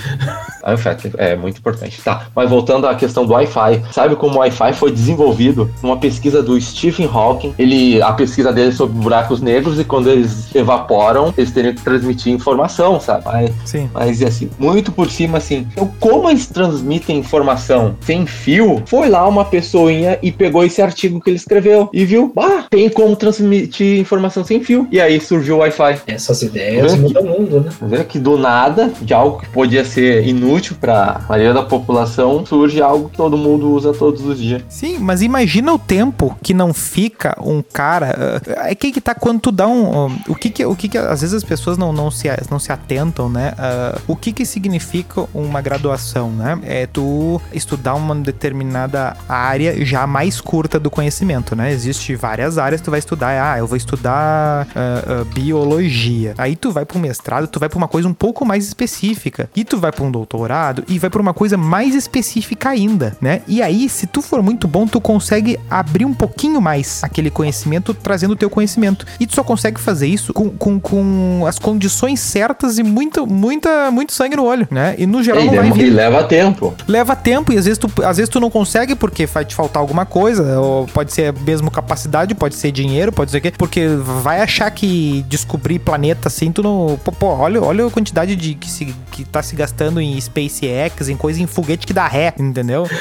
Ah, o fact é muito importante. Tá, mas voltando à questão do Wi-Fi. Sabe como o Wi-Fi foi desenvolvido numa pesquisa do Stephen Hawking? Ele, a pesquisa dele é sobre buracos negros e quando eles evaporam, eles teriam que transmitir informação, sabe? Mas Sim. Mas assim, muito por cima, assim. Então, como eles transmitem informação sem fio? Foi lá uma pessoinha e pegou esse artigo que ele escreveu e viu, ah, tem como transmitir informação sem fio. E aí surgiu o Wi-Fi. Essas ideias Uhum. mudam o mundo, né? Tá vendo que do nada, de algo que podia ser inútil para a maioria da população, surge algo que todo mundo usa todos os dias. Sim, mas imagina o tempo que não fica um cara. ah, É que que tá quando tu dá um. um, o que que, o que que às vezes as pessoas não, não, se, não se atentam, né? Ah, o que que significa uma graduação, né? É tu estudar uma determinada área já mais curta do conhecimento, né? Existe várias áreas tu vai estudar. Ah, eu vou estudar ah, ah, biologia. Aí tu vai para um mestrado, tu vai para uma coisa um pouco mais específica. E tu vai para um doutorado e vai para uma coisa mais específica ainda, né? E aí, se tu for muito bom, tu consegue abrir um pouquinho mais aquele conhecimento, trazendo o teu conhecimento. E tu só consegue fazer isso com, com, com as condições certas e muito, muita, muito sangue no olho, né? E no geral E, não vai demo- e vir. leva tempo. Leva tempo e às vezes, tu, às vezes tu não consegue porque vai te faltar alguma coisa, ou pode ser mesmo capacidade, pode ser dinheiro, pode ser o quê, porque vai achar que descobrir planeta assim, tu não. Pô, pô, olha, olha a quantidade de que, se, que tá se gastando em SpaceX, em coisa em foguete que dá ré, entendeu? <laughs>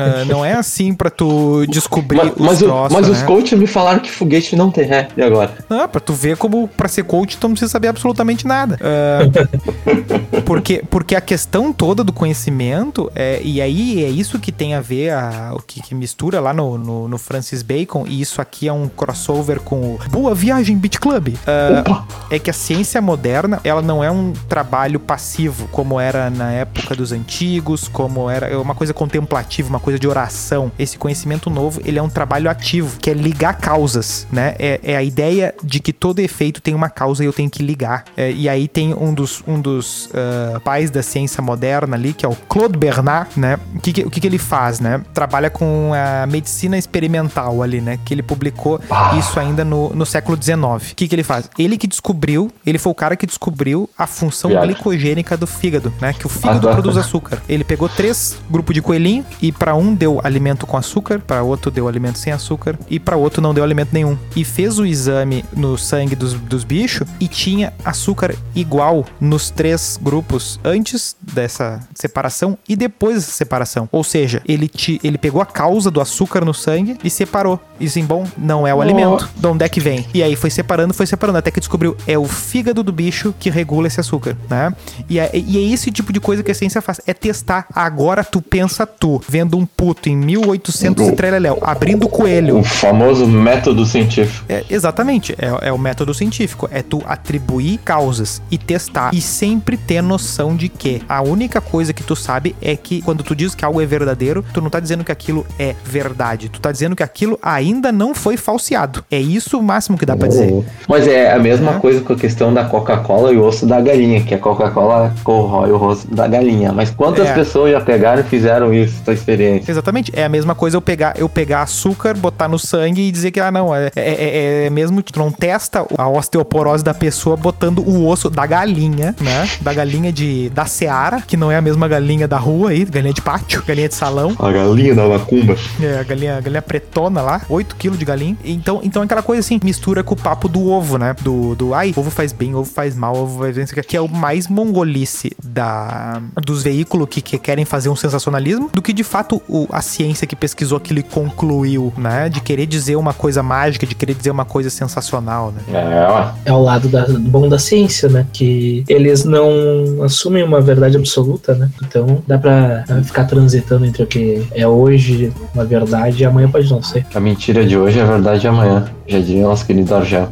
Ah, não é assim pra tu descobrir Mas, mas, os troços, mas né? os coaches me falaram que foguete não tem ré. E agora? Ah, pra tu ver como pra ser coach tu não precisa saber absolutamente nada. Ah, <laughs> porque, porque a questão toda do conhecimento, é, e aí é isso que tem a ver, a- o que, que mistura lá no, no, no Francis Bacon, e isso aqui é um crossover com o Boa Viagem Beat Club. Opa! é que a ciência moderna, ela não é um trabalho passivo, como era na época dos antigos, como era é uma coisa contemplativa, uma coisa de oração. Esse conhecimento novo, ele é um trabalho ativo, que é ligar causas, né? É, é a ideia de que todo efeito tem uma causa e eu tenho que ligar. É, e aí tem um dos, um dos ah, pais da ciência moderna ali, que é o Claude Bernard, né? O que, que- o que, que ele faz, né? Trabalha com a medicina experimental ali, né? Que ele publicou Ah. Isso ainda no, no século XIX. O que, que ele faz? Ele que descobriu, ele foi o cara que descobriu a função Viagem. glicogênica do fígado, né? Que o fígado Ah, tá. produz açúcar. Ele pegou três grupos de coelhinho e para um deu alimento com açúcar, para outro deu alimento sem açúcar e para outro não deu alimento nenhum. E fez o exame no sangue dos, dos bichos e tinha açúcar igual nos três grupos antes dessa separação e depois dessa separação. Ou seja, ele, te, ele pegou a causa do açúcar no sangue e separou. E assim, bom, não é o Oh. Alimento. De onde é que vem? E aí foi separando, foi separando, até que descobriu é o fígado do bicho que regula esse açúcar, né? E é, e é esse tipo de coisa que a ciência faz, é testar. Agora tu pensa tu, vendo um puto em 1800 e treleléu, abrindo o coelho. O famoso método científico. É, exatamente, é, é o método científico. É tu atribuir causas e testar. E sempre ter noção de que a única coisa que tu sabe é que quando tu diz que algo é verdadeiro, tu não tá dizendo que aquilo é verdade. Tu tá dizendo que aquilo ainda não foi falseado. É isso o máximo que dá pra dizer. Mas é a mesma É. coisa com a questão da Coca-Cola e o osso da galinha, que a Coca-Cola corrói o osso da galinha. Mas quantas É. pessoas já pegaram e fizeram isso, essa experiência? Exatamente. É a mesma coisa eu pegar, eu pegar açúcar, botar no sangue e dizer que, ah, não, é, é, é- é mesmo que tu não testa a osteoporose da pessoa botando o osso da galinha, né? Da galinha de da Seara, que não é a mesma galinha da rua aí, galinha de pátio, galinha de salão. A galinha da macumba. É, a galinha, a galinha pretona lá, 8 quilos de galinha. Então, então é aquela coisa assim, mistura com o papo do ovo, né? Do, do ai, ovo faz bem, ovo faz mal, ovo faz bem, isso aqui, que é o mais mongolice da, dos veículos que, que querem fazer um sensacionalismo do que de fato o- a ciência que pesquisou aquilo e concluiu, né? De querer dizer uma coisa mágica, de querer dizer uma coisa sensacional, né? É, ó. É o lado da- do bom da ciência, né? Que eles não assumem uma verdade absoluta, né? Então dá pra ficar transitando entre o que é hoje uma verdade e amanhã pode não ser. A mentira de hoje é a verdade de amanhã. Já diria nosso querido Argel.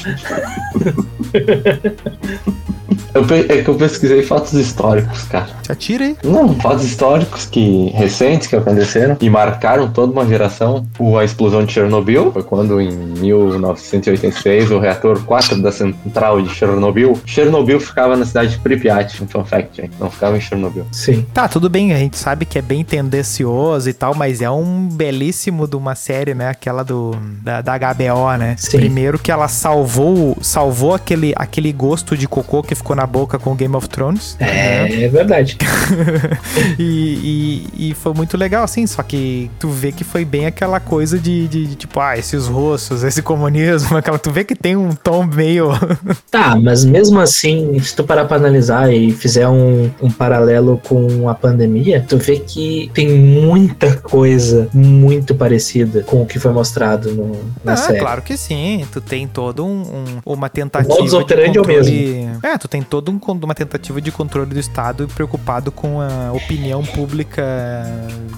<laughs> Eu é que eu pesquisei fatos históricos, cara. Se atira aí. Não, fatos históricos que recentes que aconteceram e marcaram toda uma geração. O, a explosão de Chernobyl foi quando em 1986 o reator 4 da central de Chernobyl. Chernobyl ficava na cidade de Pripyat, um fun fact, hein? não ficava em Chernobyl. Sim. Tá, tudo bem, a gente sabe que é bem tendencioso e tal, mas é um belíssimo de uma série, né? Aquela do da, da HBO, né? Sim. Primeiro que ela salvou salvou aquele, aquele gosto de cocô que ficou na boca com Game of Thrones. né? É, é verdade. <laughs> E, e, e foi muito legal, assim, só que tu vê que foi bem aquela coisa de, de, de, tipo, ah, esses russos, esse comunismo, <laughs> aquela, tu vê que tem um tom meio. <laughs> Tá, mas mesmo assim, se tu parar pra analisar e fizer um, um paralelo com a pandemia, tu vê que tem muita coisa muito parecida com o que foi mostrado no- na ah, série. claro que sim. Tu tem todo um, um- uma tentativa. O modus operandi é o controle... É, tu tem todo um, uma tentativa de controle do Estado preocupado com a opinião pública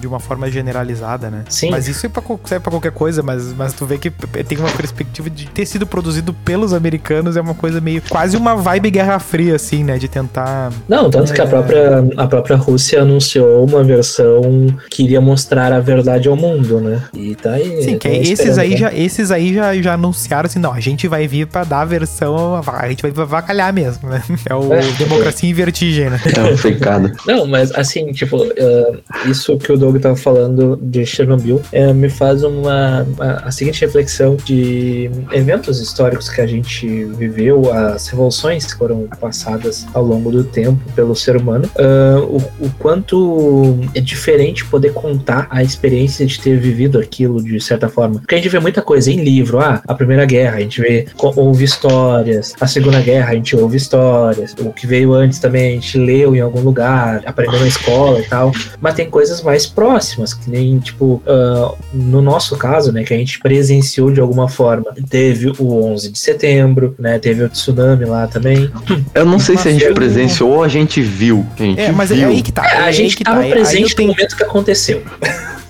de uma forma generalizada, né? Sim. Mas isso é pra, serve pra qualquer coisa, mas, mas tu vê que tem uma perspectiva de ter sido produzido pelos americanos, é uma coisa meio. quase uma vibe Guerra Fria, assim, né? De tentar. Não, tanto que a É. própria, a própria Rússia anunciou uma versão que iria mostrar a verdade ao mundo, né? E tá aí. Sim, que tão esses esperando, aí, né? já, esses aí já, já anunciaram assim, não, a gente vai vir pra dar a versão, a gente vai vacalhar mesmo, né? É o É. Democracia em Vertigem, né? É um <laughs> fricado. Não, mas assim, tipo, eh, isso que o Doug tava falando de Chernobyl eh, me faz uma, uma- a seguinte reflexão de eventos históricos que a gente viveu, as revoluções que foram passadas ao longo do tempo pelo ser humano, ah, o, o quanto é diferente poder contar a experiência de ter vivido aquilo de certa forma. Porque a gente vê muita coisa em livro, ah, a Primeira Guerra, a gente vê, ouve histórias, a Segunda Guerra, a gente ouve histórias, o que veio antes também a gente leu em algum lugar, aprendeu na escola e tal, mas tem coisas mais próximas, que nem, tipo, ah, no nosso caso, né, que a gente presenciou de alguma forma. Teve o 11 de setembro, né, teve o tsunami lá também. <laughs> Eu não sei se a gente eu- presenciou ou a gente viu. A gente É, mas é viu. aí que tá. é a aí gente que tava tá. Aí- presente no tenho- momento que aconteceu.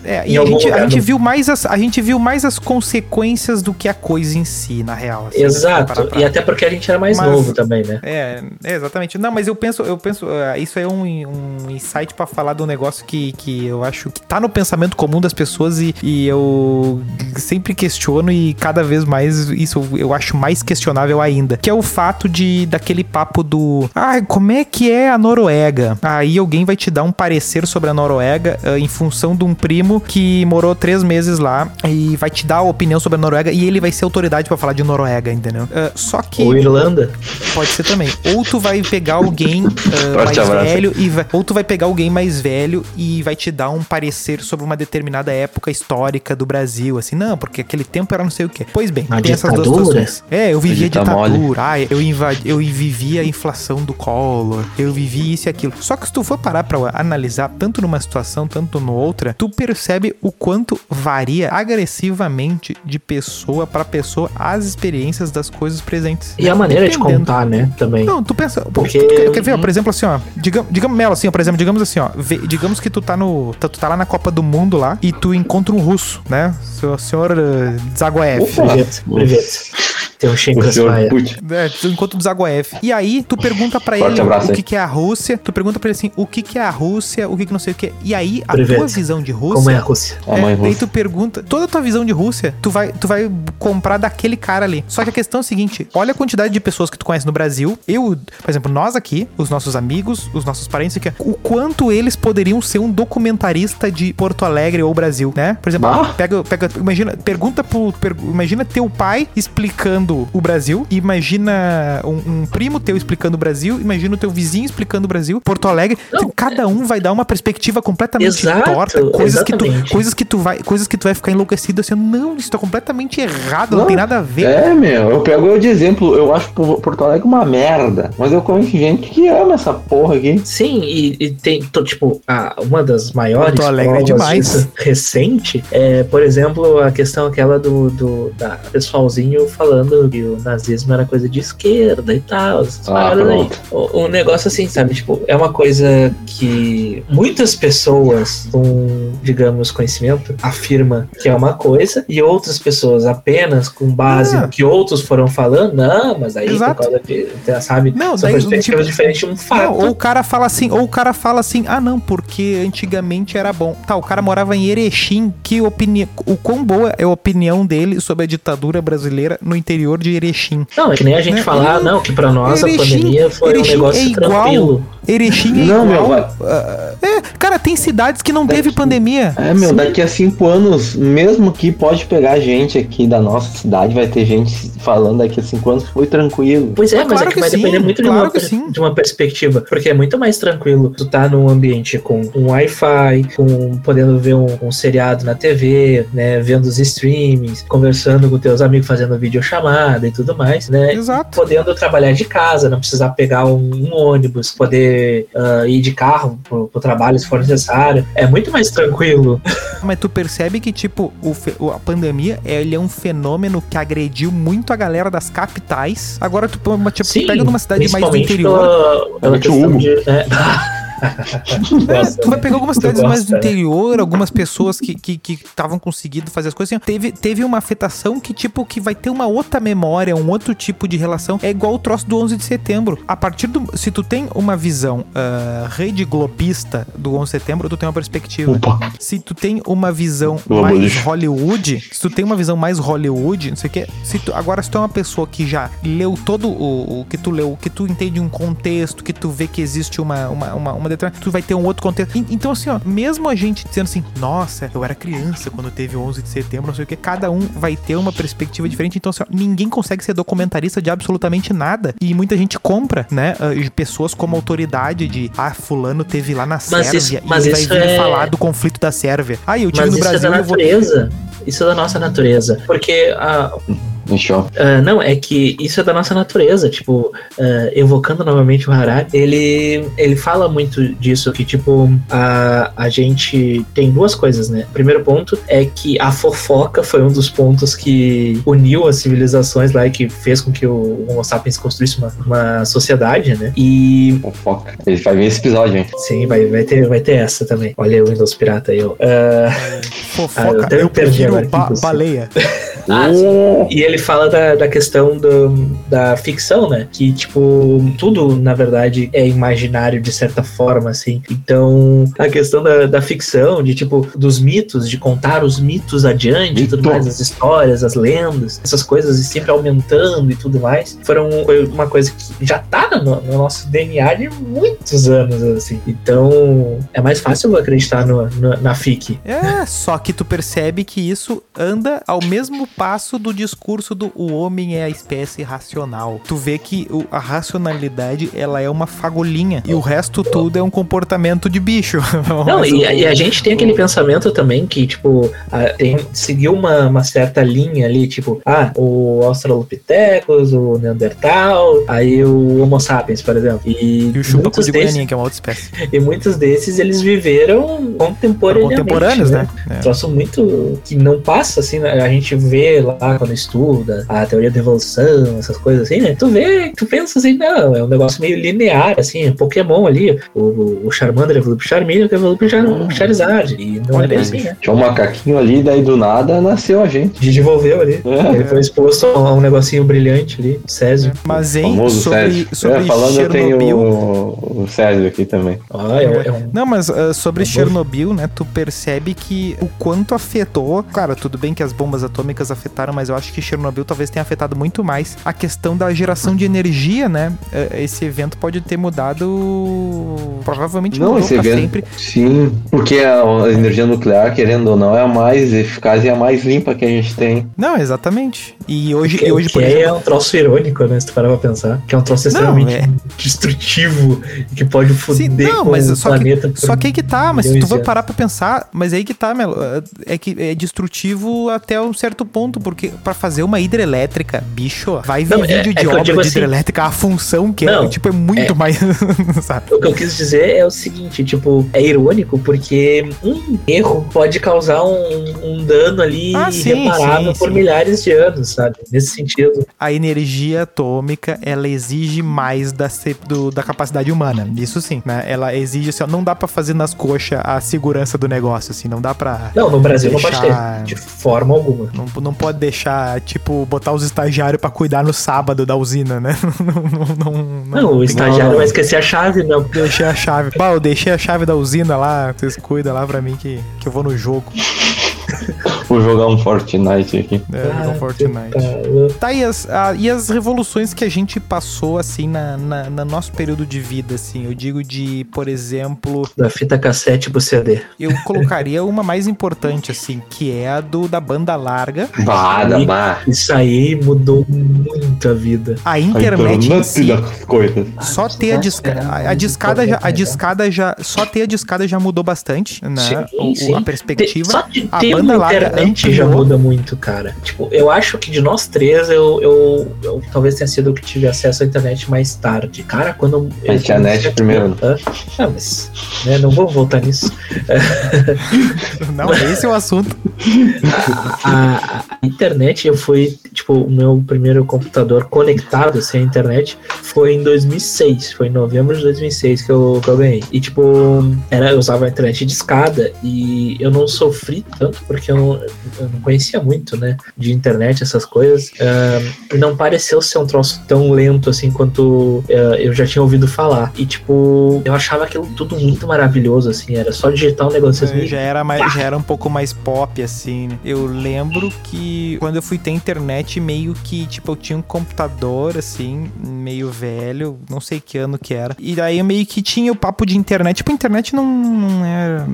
É, e a gente, a gente viu mais as, a gente viu mais as consequências do que a coisa em si, na real. assim, Exato. pra- E até porque a gente era mais Mas- novo também, né? É, é, exatamente. Não, mas eu penso, eu penso, ah, isso é um, um insight pra falar de um negócio que, que eu acho que tá no pensamento comum das pessoas e, e eu sempre questiono e cada vez mais isso eu acho mais questionável ainda, que é o fato de daquele papo do, ah, como é que é a Noruega? Aí alguém vai te dar um parecer sobre a Noruega ah, em função de um primo que morou três meses lá e vai te dar a opinião sobre a Noruega e ele vai ser autoridade pra falar de Noruega, entendeu? Ah, só que Ou Irlanda. Pode ser também. Ou tu vai pegar alguém ah, mais velho e vai, ou tu vai pegar alguém mais velho e vai te dar um parecer sobre uma determinada época histórica do Brasil, assim, não, porque aquele tempo era não sei o quê. Pois bem, A tem essas duas ditadura? situações. É, eu vivi a Dita ditadura, ah, eu invadi, eu vivi a inflação do Collor, eu vivi isso e aquilo. Só que se tu for parar pra analisar tanto numa situação, tanto no outra, tu percebe o quanto varia agressivamente de pessoa pra pessoa as experiências das coisas presentes. E a maneira de Dependendo. contar, né? Também. Não, tu pensa. Porque- tu quer, quer ver, ó, por exemplo, assim, ó. Digamos, digamos, Melo, assim, ó, por exemplo, digamos assim, ó. vê- digamos que tu tá no. Tu tá lá na Copa do Mundo lá e tu encontra um russo, né? O senhor uh, Zagoev. Opa. Tem O Shinkas senhor. Putin. É, tu encontra o Zagoev. E aí, tu pergunta pra Forte ele abraço o aí. que, que é a Rússia. Tu pergunta pra ele assim, o que, que é a Rússia, o que, que não sei o que. E aí, a Privet. tua visão de Rússia. Como é a Rússia? A mãe É, daí russa. tu pergunta, toda a tua visão de Rússia, tu vai, tu vai comprar daquele cara ali. Só que a questão é a seguinte: olha a quantidade de pessoas que tu conhece no Brasil. Eu, por exemplo, nós aqui, os nossos amigos, os nossos parentes aqui, o quanto eles poderiam ser um documentarista de Porto Alegre ou Brasil, né? Por exemplo, Ah. pega, pega, imagina, pergunta pro. per- imagina teu pai explicando explicando o Brasil, imagina um, um primo teu explicando o Brasil, imagina o teu vizinho explicando o Brasil, Porto Alegre, Não, cada um vai dar uma perspectiva completamente Exato, torta, coisas que, tu, coisas, que tu vai, coisas que tu vai ficar enlouquecido assim, não, isso tá completamente errado, não, Não, tem nada a ver. É, meu, eu pego eu de exemplo, eu acho Por- Porto Alegre uma merda, mas eu conheço gente que ama essa porra aqui. Sim, e, e tem, to- tipo, a, uma das maiores Porto Alegre é demais. recente é, por exemplo, a questão aquela do, do da pessoalzinho falando que o nazismo era coisa de esquerda e tal. essas Ah, paradas aí. pronto. O, o negócio assim, sabe, tipo, é uma coisa que muitas pessoas com, digamos, conhecimento afirma que é uma coisa e outras pessoas apenas com base Ah. no que outros foram falando, não, mas aí Exato. por causa de, sabe, Não, são daí, perspectivas tipo, diferentes de um fato. Não, ou o cara fala assim, ou o cara fala assim, ah não, porque antigamente era bom. Tá, o cara morava em Erechim, que opinião, o quão boa é a opinião dele sobre a ditadura brasileira no interior de Erechim. Não, é que nem a gente Né? falar, não, que pra nós a Erechim- pandemia foi um Erechim negócio é igual- tranquilo. Erechim é Não, meu, igual. ah, é, cara, tem cidades que não Daqui- teve pandemia. É, meu, daqui a cinco anos, mesmo que pode pegar gente aqui da nossa cidade, vai ter gente falando daqui a cinco anos foi tranquilo. Pois é, mas Claro é que, que vai sim, depender muito de, claro uma, per- sim. de uma perspectiva. Porque é muito mais tranquilo tu tá num ambiente com um Wi-Fi, com podendo ver um, um seriado na TV, né? Vendo os streamings, conversando com teus amigos, fazendo videochamada e tudo mais, né? Exato. Podendo trabalhar de casa, não precisar pegar um, um ônibus, poder ah, ir de carro pro, pro trabalho se for necessário. É muito mais tranquilo. <laughs> Mas tu percebe que, tipo, o a pandemia ele é um fenômeno que agrediu muito a galera das capitais. Agora tu, tipo, tu pega numa cidade mais do interior. Pela, pela de. né? <laughs> Gosta, tu vai né? pegar algumas cidades mais do gosta, né? interior, algumas pessoas que estavam que, estavam conseguindo fazer as coisas. Assim, teve, teve uma afetação que, tipo, que vai ter uma outra memória, um outro tipo de relação. É igual o troço do 11 de setembro. A partir do. Se tu tem uma visão ah, rede globista do 11 de setembro, tu tem uma perspectiva. Opa. Se tu tem uma visão Globalista. mais Hollywood, se tu tem uma visão mais Hollywood, não sei o que, se tu, agora se tu é uma pessoa que já leu todo o, o que tu leu, que tu entende um contexto, que tu vê que existe uma, uma, uma, uma determinada, tu vai ter um outro contexto. En- Então, assim, ó, mesmo a gente dizendo assim, nossa, eu era criança quando teve 11 de setembro, não sei o que, cada um vai ter uma perspectiva diferente. Então, assim, ó, ninguém consegue ser documentarista de absolutamente nada. E muita gente compra, né? ah, de pessoas como autoridade de, ah, fulano teve lá na Mas Sérvia isso- e mas ele vai isso vir é- falar do conflito da Sérvia. Ah, eu tive Mas no isso Brasil, é da eu vou... natureza. Isso é da nossa natureza. Porque a. Ah, não, é que isso é da nossa natureza. Tipo, ah, evocando novamente o Harari, ele, ele fala muito disso, que, tipo, a, a gente tem duas coisas, né? O primeiro ponto é que a fofoca foi um dos pontos que uniu as civilizações lá e que fez com que o Homo sapiens construísse uma, uma sociedade, né? E Fofoca. Ele vai ver esse episódio, hein? sim, vai, vai, ter, vai ter essa também. Olha o Windows Pirata aí, ó. Ah, Ah, eu Fofoca, até eu, me perdi prefiro agora, ba- baleia. <laughs> Ah, E ele fala da, da questão do, da ficção, né? Que, tipo, tudo, na verdade, é imaginário de certa forma, assim. Então, a questão da, da ficção, de, tipo, dos mitos, de contar os mitos adiante e tudo Mito. mais, as histórias, as lendas, essas coisas, e sempre aumentando e tudo mais, foram foi uma coisa que já tá no, no nosso DNA de muitos anos, assim. Então, é mais fácil acreditar no, no- na FIC. É, só que tu percebe que isso anda ao mesmo passo do discurso do o homem é a espécie racional. Tu vê que o- a racionalidade, ela é uma fagulhinha e o resto tudo é um comportamento de bicho. <laughs> Não, e, o- e a gente tem aquele pensamento também que, tipo, a- tem, seguiu uma, uma certa linha ali, tipo, ah, o Australopithecus, o Neandertal, aí o Homo sapiens, por exemplo. E, E o chupacu de desses, Goianinha, que é uma outra espécie. <laughs> e muitos desses eles viveram contemporaneamente. Contemporâneos, né? É. Troço muito que não passa, assim, né? a gente vê lá quando estuda a teoria da evolução, essas coisas assim, né? Tu vê, tu pensa assim, não, é um negócio meio linear, assim, é Pokémon ali, o, o Charmander evolui pro Charmeleon, que evolui pro Char- Charizard, e não é bem assim, né? Tinha um macaquinho ali, daí do nada nasceu a gente. Desenvolveu ali. É. Ele foi exposto a um negocinho brilhante ali, Césio. Mas, hein, Famoso sobre, Sérgio. sobre é, falando, eu tenho Chernobyl... o, o Sérgio aqui também. Ah, é, é um. Não, mas ah, sobre. Chernobyl, né, tu percebe que o quanto afetou, claro, tudo bem que as bombas atômicas afetaram, mas eu acho que Chernobyl talvez tenha afetado muito mais a questão da geração de energia, né? É, Esse evento pode ter mudado. Provavelmente Não, esse pra evento. sempre. Sim, porque a, energia nuclear, querendo ou não, é a mais eficaz e a mais limpa que a gente tem. Não, exatamente. E hoje, Que, e hoje que por é exemplo. um troço irônico, né? Se tu parar pra pensar. Que é um troço extremamente é. destrutivo e que pode foder Sim, não, com mas o só que, planeta. por só que aí que tá, mas se tu for parar pra pensar, mas aí que tá, Melo, é que é destrutivo até um certo ponto, porque pra fazer uma hidrelétrica, bicho, vai ver Não, é- vídeo é de eu obra de assim- hidrelétrica, a função que é, Não, tipo, é muito é- mais, <laughs> sabe? O que eu quis dizer é o seguinte, tipo, é irônico porque um erro pode causar um, um dano ali Ah, irreparável por sim. milhares de anos, sabe? Nesse sentido. A energia atômica, ela exige mais da, do- da capacidade humana, isso sim, né? Ela exige, assim, ó, não dá pra fazer nas coxas a segurança do negócio, assim, não dá pra... Não, no Brasil não Deixar- pode ter, de forma alguma. Não, não pode deixar, tipo, botar os estagiários pra cuidar no sábado da usina, né? <laughs> Não, não, não, Não, o estagiário vai esquecer a chave, não. Deixei a chave. Pá, eu deixei a chave da usina lá. Vocês cuidam lá pra mim que, que eu vou no jogo. <laughs> Vou jogar um Fortnite aqui. É, jogar um Fortnite. tá e as, a- e as revoluções que a gente passou, assim, na, na, na nosso período de vida, assim? Eu digo de, por exemplo, Da fita cassete pro CD. eu colocaria uma mais importante, assim, que é a do da banda larga. Bada, bah. Isso aí mudou muito a vida. A A internet em si, das coisas. Só ter a discada, a, a discada já, a discada já, só ter a discada já mudou bastante, né? Sim, O- sim. a perspectiva. Só de a ter banda uma larga internet já ampliou. muda muito, cara. Tipo, eu acho que de nós três, eu, eu, eu talvez tenha sido o que tive acesso à internet mais tarde. Cara, quando. A tinha net primeiro. Ah, mas. Né, não vou voltar nisso. <laughs> Não, esse é o assunto. <laughs> A, a internet, eu fui. Tipo, o meu primeiro computador conectado assim, à internet foi em 2006. Foi em novembro de 2006 que eu, que eu ganhei. E, tipo, era, eu usava a internet de escada e eu não sofri tanto porque eu não, eu não conhecia muito, né? De internet, essas coisas. E não pareceu ser um troço tão lento assim quanto ah, eu já tinha ouvido falar. E, tipo, eu achava aquilo tudo muito maravilhoso, assim. Era só digitar um negócio assim. Já era, mais, já era um pouco mais pop, assim. né? Eu lembro que quando eu fui ter internet, meio que, tipo, eu tinha um computador, assim, meio velho, não sei que ano que era. E daí eu meio que tinha o papo de internet. Tipo, a internet não, não era.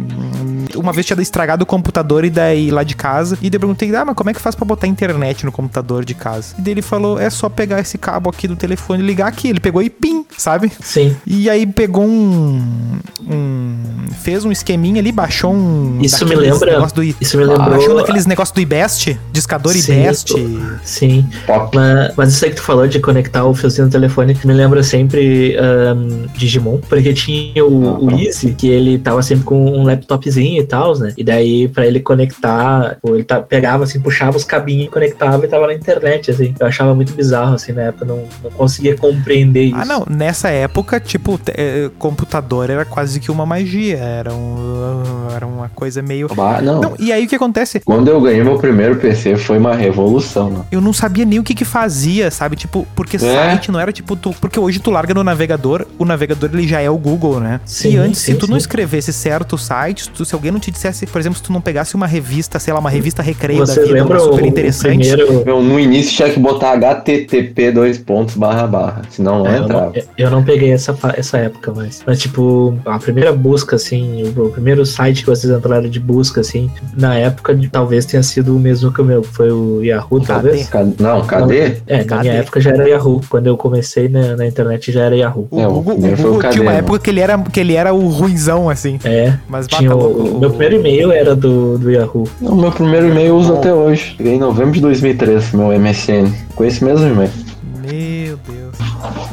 Uma vez tinha estragado o computador e daí lá de casa. E daí eu perguntei, ah, mas como é que faz pra botar internet no computador de casa? E daí ele falou, é só pegar esse cabo aqui do telefone e ligar aqui. Ele pegou e pim, sabe? Sim. E aí pegou um, um- fez um esqueminha ali, baixou um. Isso me lembra- Do, Isso me lembrou. baixou daqueles negócios do IBEST, discador Sim, IBEST. Sim, Pop. mas, mas isso aí que tu falou de conectar o fiozinho no telefone me lembra sempre ahn, Digimon, porque tinha o, o Easy, que ele tava sempre com um laptopzinho e tal, né? E daí, pra ele conectar, pô, ele tá- pegava assim, puxava os cabinhos e conectava e tava na internet, assim. Eu achava muito bizarro, assim, na época, não, não conseguia compreender isso. Ah, não. Nessa época, tipo, eh, computador era quase que uma magia. Era, um, era uma coisa meio. Bah, não. Não, e aí o que acontece? Quando eu ganhei meu primeiro PC foi uma revolução, né? Eu não sabia nem o que que fazia, sabe? Tipo, porque É. site não era tipo tu, porque hoje tu larga no navegador, o navegador ele já é o Google, né? Sim, e antes sim, se tu não sim. escrevesse certo site, tu- se alguém não te dissesse, por exemplo, se tu não pegasse uma revista, sei lá, uma revista recreio da Vocês vida, uma lembram super o, o interessante. primeiro... Meu, no início tinha que botar http dois pontos barra barra, senão não É, eu, entrava. não, eu não peguei essa, essa época mais. Mas, tipo, a primeira busca, assim, o, o primeiro site que vocês entraram de busca, assim, na época de- talvez tenha sido o mesmo que o meu. Foi o Yahoo, talvez? Ca- Não, cadê? É, na Cadê? minha época já era Yahoo. Quando eu comecei na, na internet já era Yahoo. O É, o Google, o Google tinha uma Cadê, época que ele era que ele era o ruinzão assim. É, Mas tinha o, o meu primeiro e-mail era do, do Yahoo. O meu primeiro e-mail eu uso até hoje. Peguei em novembro de 2013, meu MSN. Com esse mesmo e-mail.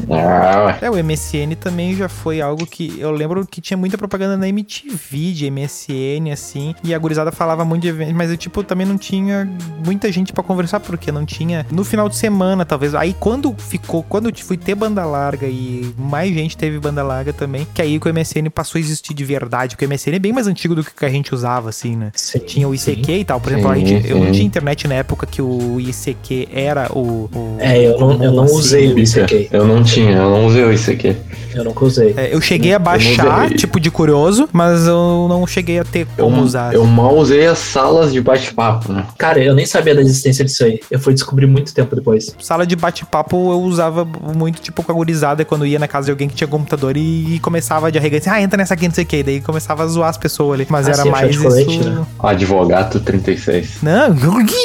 Ah. É, o MSN também já foi algo que eu lembro que tinha muita propaganda na MTV de MSN, assim, e a gurizada falava muito de evento, mas eu, tipo, também não tinha muita gente pra conversar, porque não tinha no final de semana, talvez. Aí quando ficou, quando eu fui ter banda larga e mais gente teve banda larga também, que aí que o MSN passou a existir de verdade, porque o MSN é bem mais antigo do que o que a gente usava, assim, né? Sim, Tinha o ICQ sim. e tal. Por exemplo, a Sim, gente, eu não tinha internet na época que o ICQ era o. o- É, eu não, eu não assim, usei o ICQ. Eu não Eu tinha, eu não usei isso aqui. Eu nunca usei. É, eu cheguei a baixar, tipo, de curioso, mas eu não cheguei a ter Eu, como usar. eu mal usei as salas de bate-papo, né? Cara, eu nem sabia da existência disso aí. Eu fui descobrir muito tempo depois. Sala de bate-papo eu usava muito, tipo, com a gurizada quando ia na casa de alguém que tinha computador e, e começava de arregar assim, ah, entra nessa aqui, não sei o que. Daí começava a zoar as pessoas ali. Mas Ah, era sim, o mais chat isso. né? Advogato 36. Não,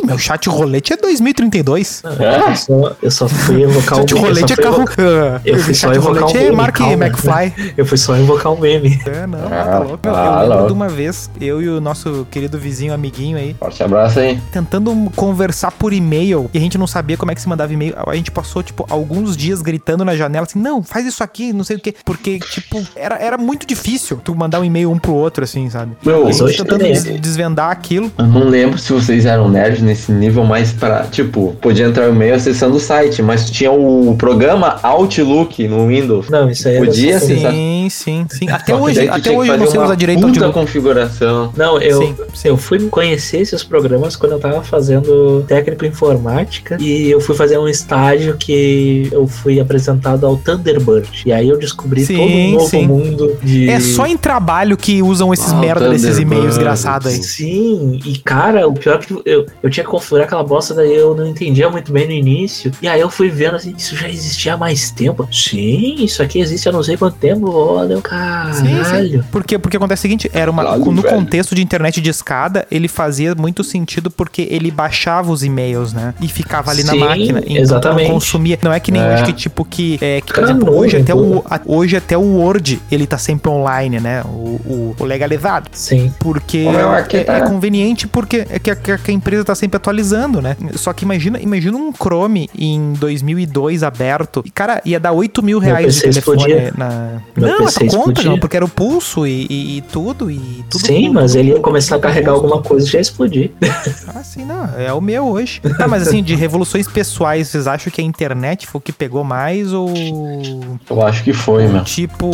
meu chat rolete é 2032. Eu, só, eu só fui evocar um Chat rolete é carro. evo- Eu fui só evocar rolete um meme, Mark calma. McFly. Eu fui só invocar um meme. É, não, Ah, tá louco. Eu, ah, eu lembro de uma vez, eu e o nosso querido vizinho, amiguinho aí, Forte abraço aí. tentando conversar por e-mail e a gente não sabia como é que se mandava e-mail. A gente passou, tipo, alguns dias gritando na janela assim: não, faz isso aqui, não sei o quê. Porque, tipo, era, era muito difícil tu mandar um e-mail um pro outro, assim, sabe? Meu, E a gente hoje tentando também é. des- desvendar aquilo. Eu não lembro se vocês eram nerds nesse nível, mas pra, tipo, podia entrar no e-mail acessando o site, mas tinha o programa Outlook no Windows. Não, isso aí era Podia só- sim. Sim, sim, sim. Até Só hoje, até hoje eu não sei usar direito Outlook. configuração. Não, eu, Sim, sim. eu fui conhecer esses programas quando eu tava fazendo técnico informática e eu fui fazer um estágio que eu fui apresentado ao Thunderbird. E aí eu descobri Sim, todo um novo sim. mundo de. É só em trabalho que usam esses Ah, merda desses e-mails desgraçados aí. Sim, e cara, o pior é que eu, eu tinha que configurar aquela bosta, daí eu não entendia muito bem no início. E aí eu fui vendo assim, isso já existia há mais tempo. Sim, isso aqui existe há não sei quanto tempo. Olha, Sim, caralho. sim. Porque, porque acontece o seguinte, era uma, no velho. contexto de internet de escada, ele fazia muito sentido porque ele baixava os e-mails, né? E ficava ali na Sim, máquina. Então exatamente. não consumia. Não é que nem É. hoje que, tipo, que, é, que por Cara, exemplo, hoje até, o, não. a- hoje até o Word, ele tá sempre online, né? O, o, o legalizado. Sim. Porque é, tá- é conveniente porque é que, a, que que a empresa tá sempre atualizando, né? Só que imagina, imagina um Chrome em 2002 aberto. E, cara, ia dar 8 mil reais de telefone explodia. na. Meu não, tu conta, explodia. não, porque era o pulso e, e- e tudo. E tudo Sim, tudo, mas tudo, ele ia tudo, começar a tudo carregar custo. alguma coisa e já explodir. <laughs> Ah, sim, não. É o meu hoje. Tá, mas assim, de revoluções pessoais, vocês acham que a internet foi o que pegou mais ou. Eu acho que foi, meu. Tipo,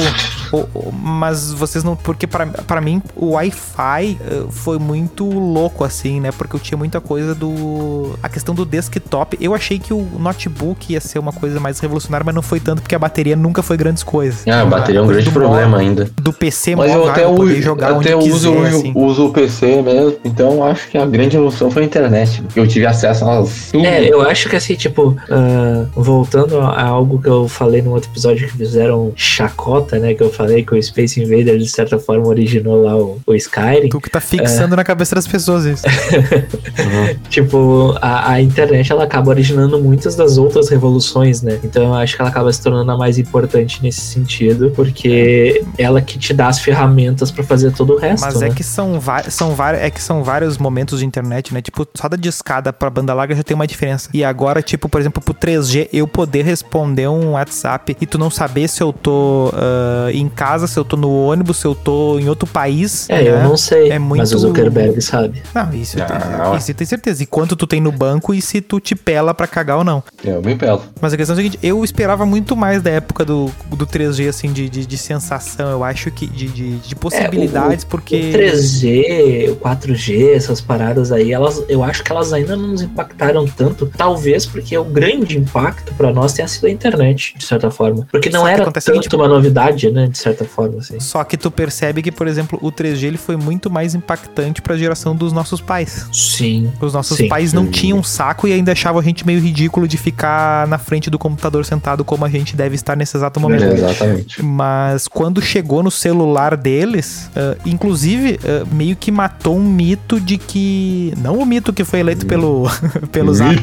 o- o- mas vocês não. Porque pra, pra mim o Wi-Fi eh, foi muito louco, assim, né? Porque eu tinha muita coisa do. A questão do desktop. Eu achei que o notebook ia ser uma coisa mais revolucionária, mas não foi tanto porque a bateria nunca foi grandes coisas. Ah, a bateria é um grande problema ainda. Do PC Mas eu até, poder uso, jogar até onde uso, quiser, assim. uso o PC mesmo, então acho que a grande evolução foi a internet. Eu tive acesso às. É, eu acho que assim, tipo, ah, voltando a algo que eu falei no outro episódio que fizeram chacota, né? Que eu falei que o Space Invaders, de certa forma, originou lá o, o Skyrim. Tu que tá fixando É. na cabeça das pessoas isso. <laughs> Tipo, a, a internet ela acaba originando muitas das outras revoluções, né? Então eu acho que ela acaba se tornando a mais importante nesse sentido, porque ela que te dá as ferramentas pra fazer todo o resto. Mas né? é que são, são, vários, é que são vários momentos de internet, né? Tipo, só da discada pra banda larga já tem uma diferença. E agora, tipo, por exemplo, pro 3G, eu poder responder um WhatsApp e tu não saber se eu tô ah, em casa, se eu tô no ônibus, se eu tô em outro país. É, né? eu não sei, É mas muito- o Zuckerberg sabe. Não, isso, eu Não. tenho, isso eu tenho certeza. E quanto tu tem no banco e se tu te pela pra cagar ou não. Eu me pelo. Mas a questão é a seguinte, eu esperava muito mais da época do, do 3G, assim, de, de, de sensação. Eu acho que de, de, de possibilidades, porque. O 3G, o 4G, essas paradas aí, elas, eu acho que elas ainda não nos impactaram tanto. Talvez porque o grande impacto pra nós tenha sido a internet, de certa forma. Porque não era o tanto seguinte- uma novidade, né? De certa forma, assim. Só que tu percebe que, por exemplo, o 3G ele foi muito mais impactante pra geração dos nossos pais. Sim. Os nossos Sim. pais não tinham saco e ainda achavam a gente meio ridículo de ficar na frente do computador sentado como a gente deve estar nesse exato momento. Exatamente. Mas quando chegou no celular deles, ah, inclusive ah, meio que matou um mito de que. Não o mito que foi eleito pelo, <laughs> pelo Zap,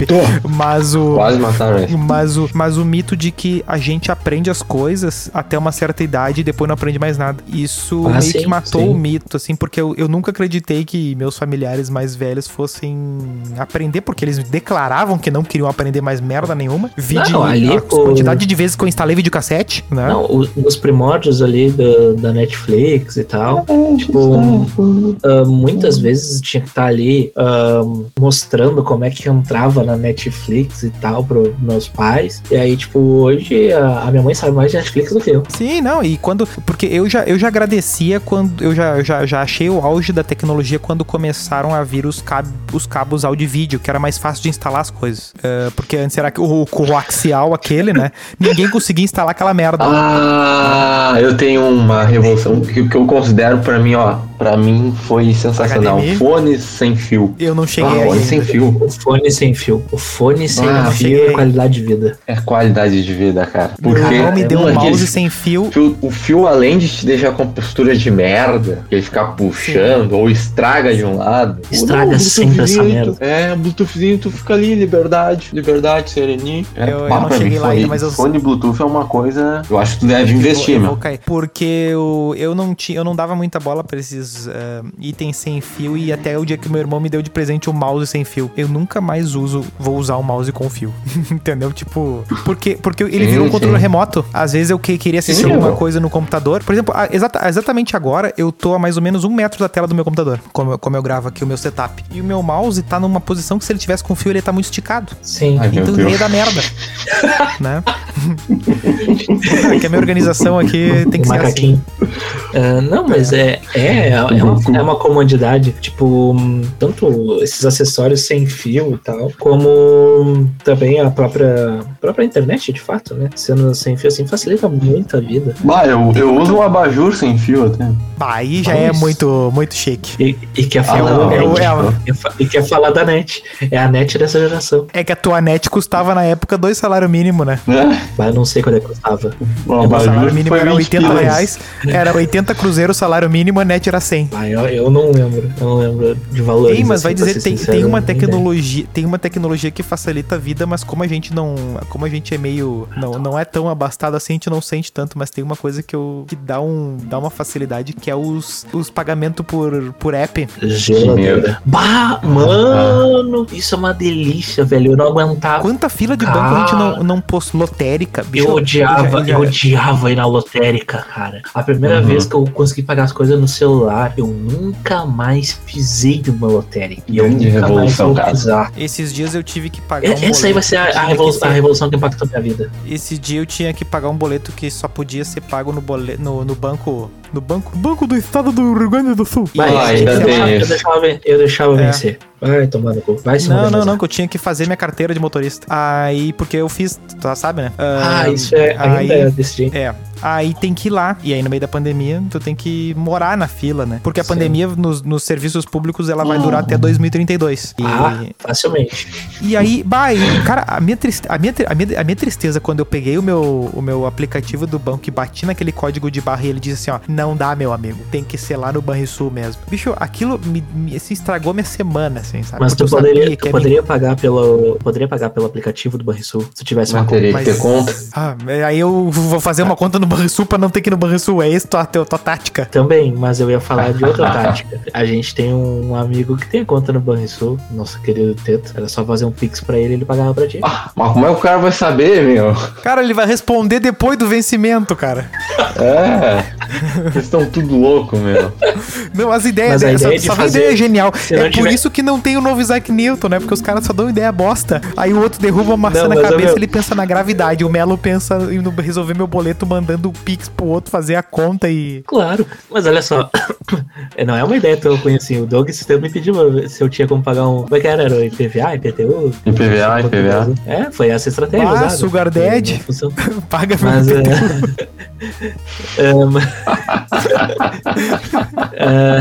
mas o. Quase mataram. Mas o, mas o mito de que a gente aprende as coisas até uma certa idade e depois não aprende mais nada. Isso Ah, meio sim, que matou sim. o mito, assim, porque eu, eu nunca acreditei que meus familiares mais velhos fossem aprender, porque eles declaravam que não queriam aprender mais merda nenhuma. Vídeo, Não, ali, a pô- quantidade de vezes que eu instalei videocassete, né? Não, o- nos primórdios ali da, da Netflix e tal, tipo, ah, muitas vezes tinha que estar ali ah, mostrando como é que entrava na Netflix e tal para meus pais. E aí, tipo, hoje a, a minha mãe sabe mais de Netflix do que eu. Sim, não, e quando. Porque eu já, eu já agradecia quando. Eu já, já, já achei o auge da tecnologia quando começaram a vir os, cab, os cabos áudio e vídeo, que era mais fácil de instalar as coisas. É, porque antes era o, o coaxial aquele, né? Ninguém conseguia instalar aquela merda. Ah, eu tenho uma revolução que, que eu considero pra mim, ó. Pra mim foi sensacional. HDMI? Fone sem fio. Eu não Ah, cheguei aí. fone sem fio. O fone sem fio. O fone sem Ah, fio é qualidade de vida. É qualidade de vida, cara. Porque irmão me deu um mouse sem fio. fio- o fio, além de te deixar com postura de merda, que ele ficar puxando ou estraga de um lado. Estraga Não, sempre essa merda. É, Bluetoothzinho, tu fica ali, liberdade, liberdade, sereninho. É, Eu- eu não cheguei lá ainda, mas eu- Fone Bluetooth é uma coisa. Eu acho que tu deve Eu investir, eu meu. Porque eu, eu não tinha, eu não dava muita bola pra esses ah, itens sem fio e até o dia que meu irmão me deu de presente o mouse sem fio. Eu nunca mais uso, vou usar o mouse com fio. <laughs> Entendeu? Tipo, porque porque ele Sim, virou um sim. controle remoto. Às vezes eu que- queria assistir Sim, alguma meu. coisa no computador. Por exemplo, a- exata- exatamente agora eu tô a mais ou menos um metro da tela do meu computador, como, eu- como eu gravo aqui o meu setup. E o meu mouse tá numa posição que se ele tivesse com fio ele tá muito esticado. Sim. Ai, Então ia dar merda. <laughs> né? <laughs> É que a minha organização aqui tem que ser assim. Ah, não, mas é, é, é, uma, é uma comodidade. Tipo, tanto esses acessórios sem fio e tal, como também a própria, própria internet, de fato, né? Sendo sem fio assim, facilita muito a vida. Bah, eu, eu uso um abajur sem fio até. Bah, aí já é Mas- muito, muito chique. E, e quer Ah, falar não, da é net. é a- E quer falar da net. É a net dessa geração. É que a tua net custava na época dois salários mínimos, né? Né? Mas eu não sei quando é que custava. O O salário mínimo era 20 80 pilas. reais, era 80 cruzeiro o salário mínimo, net era 100. Ah, eu, eu não lembro. Eu não lembro de valores. Tem, mas assim, vai dizer, tem, sincero, tem uma ideia. tecnologia, tem uma tecnologia que facilita a vida, mas como a gente não, como a gente é meio, não, não é tão abastado assim, a gente não sente tanto, mas tem uma coisa que eu que dá um, dá uma facilidade que é os, os pagamentos por, por app. Geladeira. Bah, mano, isso é uma delícia, velho. Eu não aguentava. Quanta fila de banco a gente não, não pôs lotérica, bicho? Eu odiava, já- já- eu odiava ir na lotérica, cara. A primeira Uhum. vez que eu consegui pagar as coisas no celular, eu nunca mais pisei numa lotérica. E eu Grande nunca mais vou pisar. Esses dias eu tive que pagar um Essa aí vai ser a, a revolução, ser- a revolução que impactou a minha vida. Esse dia eu tinha que pagar um boleto que só podia ser pago no, boleto, no, no banco. No banco. Banco do Estado do Rio Grande do Sul. Vai, Ah, eu, ainda eu deixava, eu deixava É. vencer. Vai tomar no cu. Vai se Não, modernizar. não, não, que eu tinha que fazer minha carteira de motorista. Aí, porque eu fiz, tu já sabe, né? Ah, isso é, ainda aí, é desse jeito. É, aí tem que ir lá. E aí, no meio da pandemia, tu tem que morar na fila, né? Porque a Sim. pandemia nos, nos serviços públicos ela vai durar até 2032. E, Ah, facilmente. e aí, bah, e, cara, a minha, triste, a, minha, a, minha, a minha tristeza quando eu peguei o meu, o meu aplicativo do banco e bati naquele código de barra e ele disse assim: ó, não dá, meu amigo, tem que ser lá no Banrisul mesmo. Bicho, aquilo me, me assim, estragou minha semana, assim, sabe? Mas Porque tu poderia, tu poderia pagar pelo. Poderia pagar pelo aplicativo do Banrisul se tivesse uma conta. que Mas- ter conta. Ah, aí eu vou fazer uma conta no Banrisul pra não ter que ir no Banrisul. É isso tua, tua, tua tática. Também, mas eu ia falar de outra <laughs> tática. A gente tem um amigo que tem conta no Banrisul, nosso querido Teto. Era só fazer um pix pra ele e ele pagava pra ti. Ah, mas como é que o cara vai saber, meu? Cara, ele vai responder depois do vencimento, cara. É. <laughs> Vocês estão tudo louco, meu. Não, as ideias, Mas a essa, ideia de essa fazer- ideia é genial. se É por tiver- isso que não tem o novo Isaac Newton, né? Porque os caras só dão ideia bosta. Aí o outro derruba a maçã Não, na cabeça meu- ele pensa na gravidade. O Melo pensa em resolver meu boleto mandando o Pix pro outro fazer a conta e. Claro, mas olha só, <coughs> não é uma ideia tão ruim assim. O Doug esse tempo me pediu se eu tinha como pagar um. Como é que era? Era o IPVA, IPTU? IPVA, IPVA. É, foi essa a estratégia. Ah. Sugar. Não funcionou. <laughs> Paga meu Mas é. <laughs> É, mas- <laughs> <laughs> え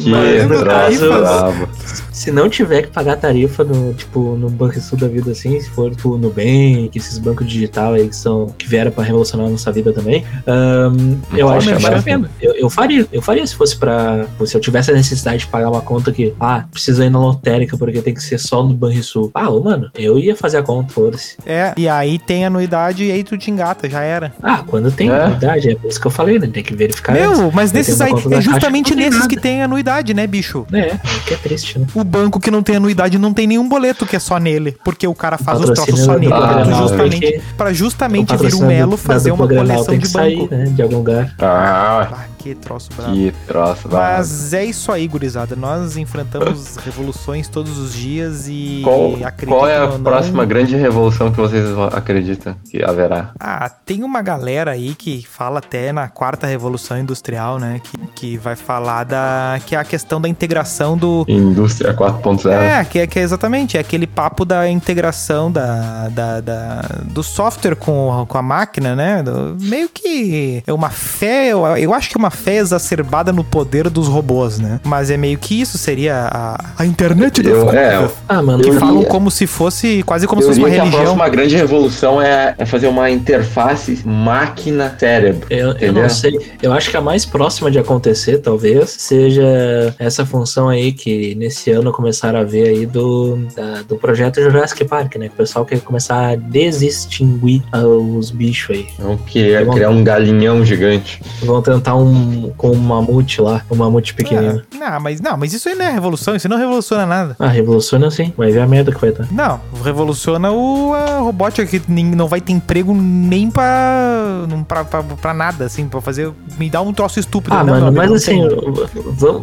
Mas, no troço caso, brabo. se não tiver que pagar tarifa no, tipo, no Banrisul da vida assim, se for tipo Nubank, esses bancos digital aí que são que vieram pra revolucionar a nossa vida também, ahn, eu acho que vale a pena. Eu, eu faria, eu faria se fosse pra. Se eu tivesse a necessidade de pagar uma conta que, ah, precisa ir na lotérica porque tem que ser só no Banrisul. Ah, ô, mano, eu ia fazer a conta, foda-se. É, e aí tem anuidade e aí tu te engata, já era. Ah, quando tem É. anuidade, é por isso que eu falei, né? Tem que verificar. antes. Meu, mas Eu nesses aí, é justamente nesses. Que tem anuidade, né, bicho? É, que é triste, né? O banco que não tem anuidade não tem nenhum boleto que é só nele, porque o cara faz os troços só nele. Ah, pra não, justamente, porque pra justamente vir o Melo fazer uma coleção tem de que sair, banco. né? De algum lugar. Ah, Ah, que troço brabo. Que troço, vai. Mas é isso aí, gurizada. Nós enfrentamos <laughs> revoluções todos os dias e Qual, acredito qual é a não- próxima grande revolução que vocês acreditam que haverá? Ah, tem uma galera aí que fala até na quarta revolução industrial, né? Que, que vai falar da. Que é a questão da integração do. Indústria 4.0? É, que é, que é exatamente, é aquele papo da integração da, da, da- do software com, com a máquina, né? Do- meio que é uma fé, eu, eu acho que é uma fé exacerbada no poder dos robôs, né? Mas é meio que isso, seria a, a internet das Eu- coisas. é, Ah, mano, que eu falam ia- como se fosse, quase como se Eu fosse uma a religião. próxima grande revolução é, é fazer uma interface máquina-cérebro. Eu, eu Entendeu? não sei. Eu acho que a mais próxima de acontecer, talvez, seja essa função aí que nesse ano começaram a ver aí do, da- do projeto Jurassic Park, né? Que o pessoal quer começar a desextinguir ah, os bichos aí. Não queria Tá bom. criar um galinhão gigante. Vão tentar um com um mamute lá, um mamute pequenino. É, não, mas não, mas isso aí não é revolução, isso não revoluciona nada. Ah, revoluciona sim. Vai ver a merda que vai dar. Não, revoluciona o a robótica que nem- não vai ter emprego nem pra, não, pra, pra, pra nada, assim, pra fazer. Me dá um troço estúpido. Ah, Não, mano, amigo, mas não assim,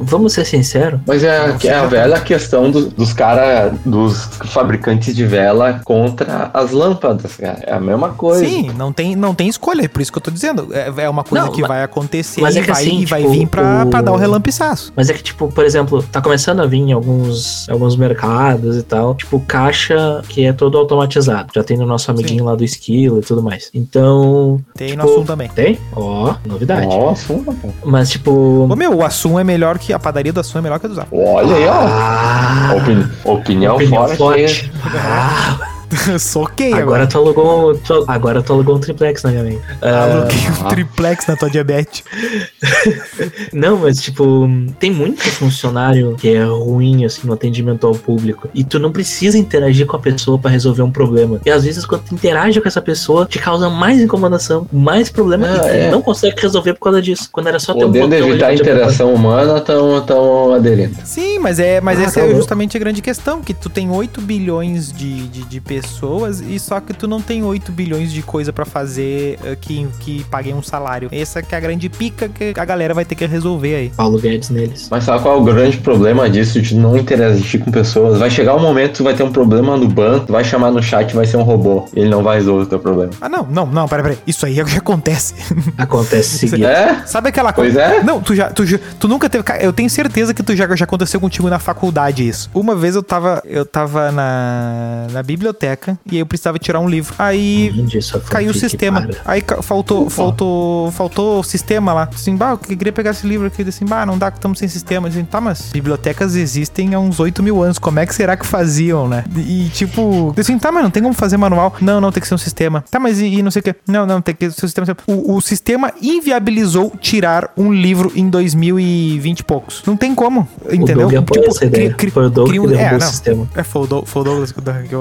vamos ser sinceros. Mas é, é a velha questão dos, dos caras, dos fabricantes de vela contra as lâmpadas, cara. É a mesma coisa. Sim, não tem, não tem escolha, é por isso que eu tô dizendo. É, é uma coisa Não, que mas- vai acontecer mas e, é que vai, assim, e vai tipo, vir pra, o- pra dar o relampiçaço. Mas é que, tipo, por exemplo, tá começando a vir em alguns, alguns mercados e tal, tipo, caixa que é todo automatizado. Já tem no nosso amiguinho lá do esquilo e tudo mais. Então. Tem tipo, no Assum também. Tem? Ó, novidade. Nossa, cara. Mas, tipo. Ô meu, o Assum é melhor que. A padaria do Assum é melhor que a do Zap. olha aí, ó. Ah, Opini- opinião, opinião forte. forte. <laughs> Ah, <laughs> Soquei agora agora. tu alugou, um- tu, agora tu alugou um triplex na minha mente. Ah, Aluguei um <laughs> triplex na tua diabetes. <laughs> Não, mas tipo, tem muito funcionário que é ruim assim no atendimento ao público e tu não precisa interagir com a pessoa pra resolver um problema. E às vezes quando tu interage com essa pessoa, te causa mais incomodação, mais problema Ah, e tu é. não consegue resolver por causa disso. Quando era só ter um Podendo evitar a interação humana, estão aderindo. Sim, mas é, mas Ah, essa tá é justamente a grande questão, que tu tem 8 bilhões de, de, de pessoas e só que tu não tem 8 bilhões de coisa pra fazer eh, que, que paguem um salário. Essa que é a grande pica que a galera vai ter que resolver aí. Paulo Guedes neles. Mas sabe qual é o grande problema disso, de não interagir com pessoas? Vai chegar um momento que tu vai ter um problema no banco, tu vai chamar no chat vai ser um robô. Ele não vai resolver o teu problema. Ah, não, não, não, peraí, peraí. Isso aí já acontece. <laughs> Acontece seguido. É? Sabe aquela Pois coisa? é. Não, tu já, tu tu nunca teve. Eu tenho certeza que tu já, já aconteceu contigo na faculdade isso. Uma vez eu tava, eu tava na, na biblioteca e aí eu precisava tirar um livro. Aí isso caiu o sistema. para? Aí faltou, faltou, faltou o sistema lá. Assim, bah, eu queria pegar esse livro aqui. Assim, bah, não dá que estamos sem sistema. Assim, tá, mas bibliotecas existem há uns 8 mil anos. Como é que será que faziam, né? E tipo, assim, tá, mas não tem como fazer manual. Não, não, tem que ser um sistema. Tá, mas e, e não sei o que. Não, não, tem que ser um sistema. O, o sistema inviabilizou tirar um livro em 2020 e poucos. Não tem como, entendeu? O Doug apoia essa ideia. cri- cri- Foi o Doug cria que um- derrubou é, o não. sistema. É, foi o, Doug- foi o Douglas, que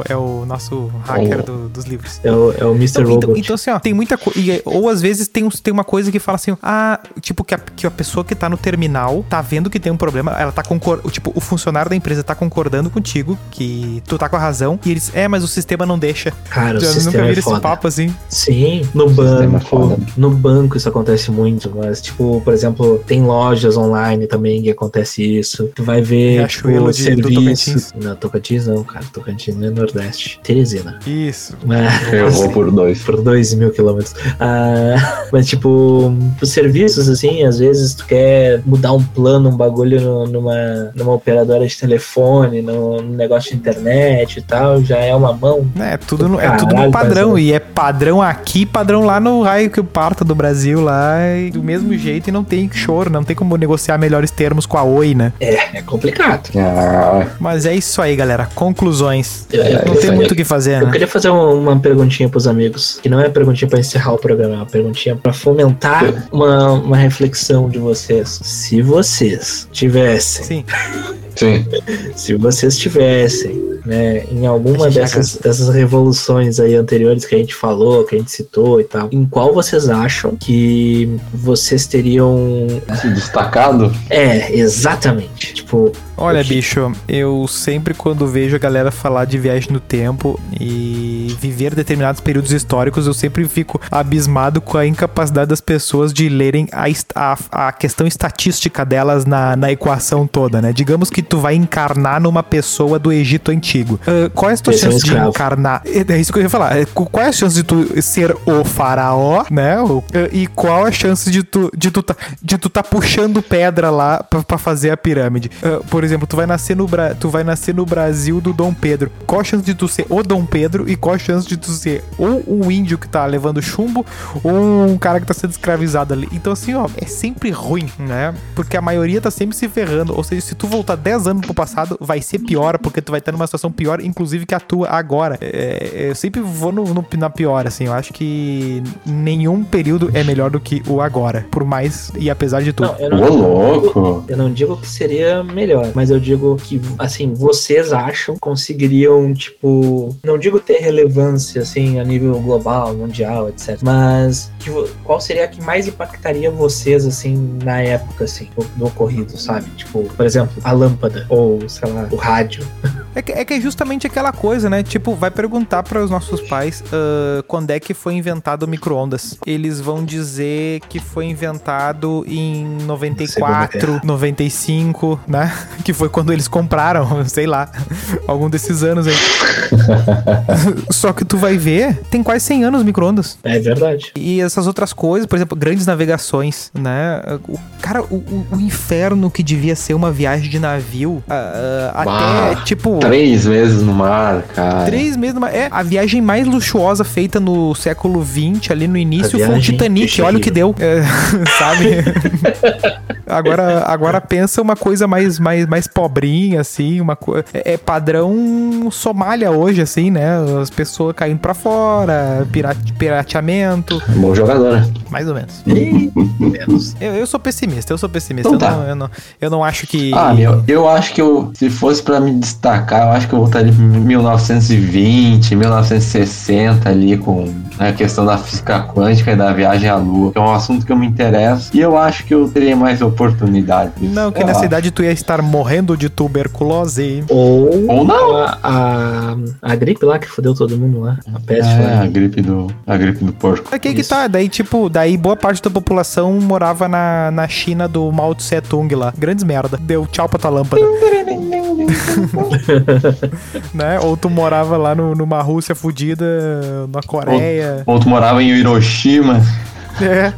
é o nosso hacker do- dos livros. É o, é o Mr. Então, então, Robot. então, assim, ó, tem muita coisa. Ou às vezes tem, uns- tem uma coisa que fala assim, ah, tipo, que a, que a pessoa que tá no terminal tá vendo que tem um problema, ela tá concordando. Tipo, o funcionário da empresa tá concordando contigo que tu tá com a razão. E eles, é, mas o sistema não deixa. Cara, o Já nunca sistema viram é esse foda. papo assim. Sim, no é banco. foda. No banco isso acontece muito, mas, tipo, por exemplo, tem lojas online também que acontece isso. Tu vai ver Riachuelo tipo, de- do serviços. Não, Tocantins não, cara. Tocantins não é Nordeste. Teresina. Isso. Mas, Eu vou por dois. por dois mil quilômetros. Ah, mas, tipo, os serviços, assim, às vezes tu quer mudar um plano, um bagulho no- numa, numa operadora de telefone, no, num negócio de internet e tal, já é uma mão. É, tudo no, é tudo no Caralho, padrão. E é padrão aqui, padrão lá no raio que parta do Brasil lá. E do mesmo jeito e não tem choro, não tem como negociar melhores termos com a Oi, né? É, é complicado. Ah, Mas é isso aí, galera. Conclusões. Eu- eu- Não eu- tem muito o que fazer, Eu né? queria fazer uma, uma perguntinha pros amigos, que não é perguntinha pra encerrar o programa, é uma perguntinha pra fomentar uma, uma reflexão de vocês. Se vocês tivessem, Sim. sim. se vocês tivessem, né, em alguma gente já dessas, dessas revoluções aí anteriores que a gente falou, que a gente citou e tal, em qual vocês acham que vocês teriam Se destacado, é, exatamente. Tipo, Olha, bicho, eu sempre quando vejo a galera falar de viagem no tempo e viver determinados períodos históricos, eu sempre fico abismado com a incapacidade das pessoas de lerem a, a, a questão estatística delas na, na equação toda, né? Digamos que tu vai encarnar numa pessoa do Egito Antigo. Ah, qual é a tua Esse é chance de escravo. encarnar? É é isso que eu ia falar. É, qu- Qual é a chance de tu ser o faraó, né? O- E qual a chance de tu, de tu, tá, de tu tá puxando pedra lá pra, pra fazer a pirâmide? Ah, por exemplo, tu vai, nascer no Bra- tu vai nascer no Brasil do Dom Pedro. Qual a chance de tu ser o Dom Pedro e qual a chance de tu ser ou um índio que tá levando chumbo ou um cara que tá sendo escravizado ali? Então, assim, ó, é sempre ruim, né? Porque a maioria tá sempre se ferrando. Ou seja, se tu voltar 10 anos pro passado, vai ser pior, porque tu vai estar numa situação pior, inclusive que a tua agora. É, eu sempre vou no, no- na pior, assim. Eu acho que nenhum período é melhor do que o agora, por mais e apesar de tudo. Não, eu Ô, não, louco. eu não digo que seria melhor, mas eu digo que, assim, vocês acham conseguiriam, tipo, não digo ter relevância, assim, a nível global, mundial, etc. Mas que qual seria a que mais impactaria vocês, assim, na época, assim, do, do ocorrido, sabe? Tipo, por exemplo, a lâmpada, ou, sei lá, o rádio. <laughs> É que, é que é justamente aquela coisa, né? Tipo, vai perguntar para os nossos pais ah, quando é que foi inventado o micro-ondas. Eles vão dizer que foi inventado em 94, 95, né? <laughs> Que foi quando eles compraram, <laughs> sei lá, algum desses anos aí. <laughs> Só que tu vai ver, tem quase 100 anos o micro-ondas. É verdade. E essas outras coisas, por exemplo, grandes navegações, né? O, cara, o, o- inferno que devia ser uma viagem de navio, ah, Bah, até, tipo... Três meses no mar, cara. Três meses numa... É, a viagem mais luxuosa feita no século XX, ali no início, foi o Titanic. Olha o que deu. É, <laughs> sabe? <laughs> agora, <laughs> agora pensa uma coisa mais, mais, mais pobrinha, assim, uma coisa. É, é padrão Somália hoje, assim, né? As pessoas caindo pra fora, pirate, pirateamento, Bom jogador, né? mais ou menos. E menos. Eu, eu sou pessimista, eu sou pessimista. Então eu, tá. não, eu, não, eu não acho que. Ah, meu, eu acho que eu, se fosse pra me destacar, eu acho que eu voltaria em 1920, 1960 ali com a questão da física quântica e da viagem à lua, que é um assunto que eu me interesso e eu acho que eu teria mais oportunidades. Não, que Eu nessa acho. idade tu ia estar morrendo de tuberculose. Ou, Ou não. A, a, a gripe lá que fodeu todo mundo lá. A peste É, a lá. gripe do, a gripe do porco. Aqui que tá, daí tipo, daí boa parte da população morava na, na China do Mao Tse Tung lá. Grandes merda. Deu tchau pra tua lâmpada. <laughs> né? Ou tu morava lá no, numa Rússia fudida, na Coreia. Ou tu morava em Hiroshima. É.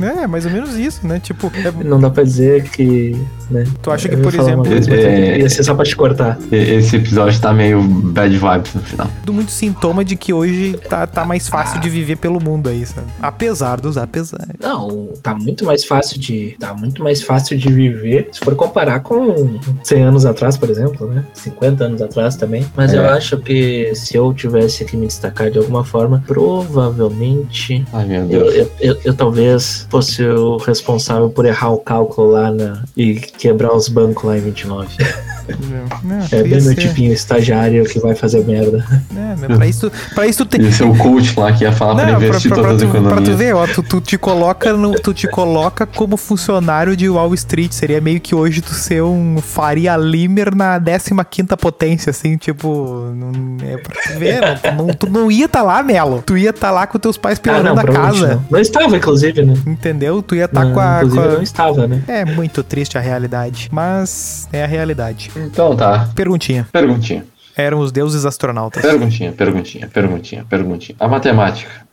É, mais ou menos isso, né? Tipo, é- Não dá pra dizer que. Né? Tu acha que, Eu por exemplo, coisa, é- ia ser só pra te cortar. Esse episódio tá meio bad vibes no final. tudo muito sintoma de que hoje tá, tá mais fácil de viver pelo mundo aí, sabe? Apesar dos apesar. Não, tá muito mais fácil de. Tá muito mais fácil de viver. Se for comparar com 100 anos atrás, por exemplo, né? 50 anos atrás também. Mas É. eu acho que se eu tivesse que me destacar de alguma forma, provavelmente. Ai, meu Eu, Deus. eu, eu- eu talvez fosse o responsável por errar o cálculo lá na, e quebrar os bancos lá em 29. <laughs> É, É bem meu ser- tipinho estagiário que vai fazer merda. É, meu, pra isso, pra isso tem. Esse é o coach lá que ia falar pra Não, pra, investir pra- pra todas as tu, pra tu economias. ver, ó, tu, tu te coloca no, tu te coloca como funcionário de Wall Street. Seria meio que hoje tu ser um Faria Limer na 15 potência, assim, tipo. Não, é pra tu ver, não, tu, não, não ia tá lá, Melo. Tu ia tá lá com teus pais Ah, pilando não, a casa. Não. não estava, inclusive, né? Entendeu? Tu ia tá Não, com a. inclusive, com a- não estava, né? É muito triste a realidade, mas é a realidade. Então tá. Perguntinha. Perguntinha. Eram os deuses astronautas. Perguntinha, perguntinha, perguntinha, perguntinha. A matemática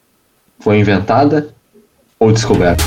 foi inventada ou descoberta?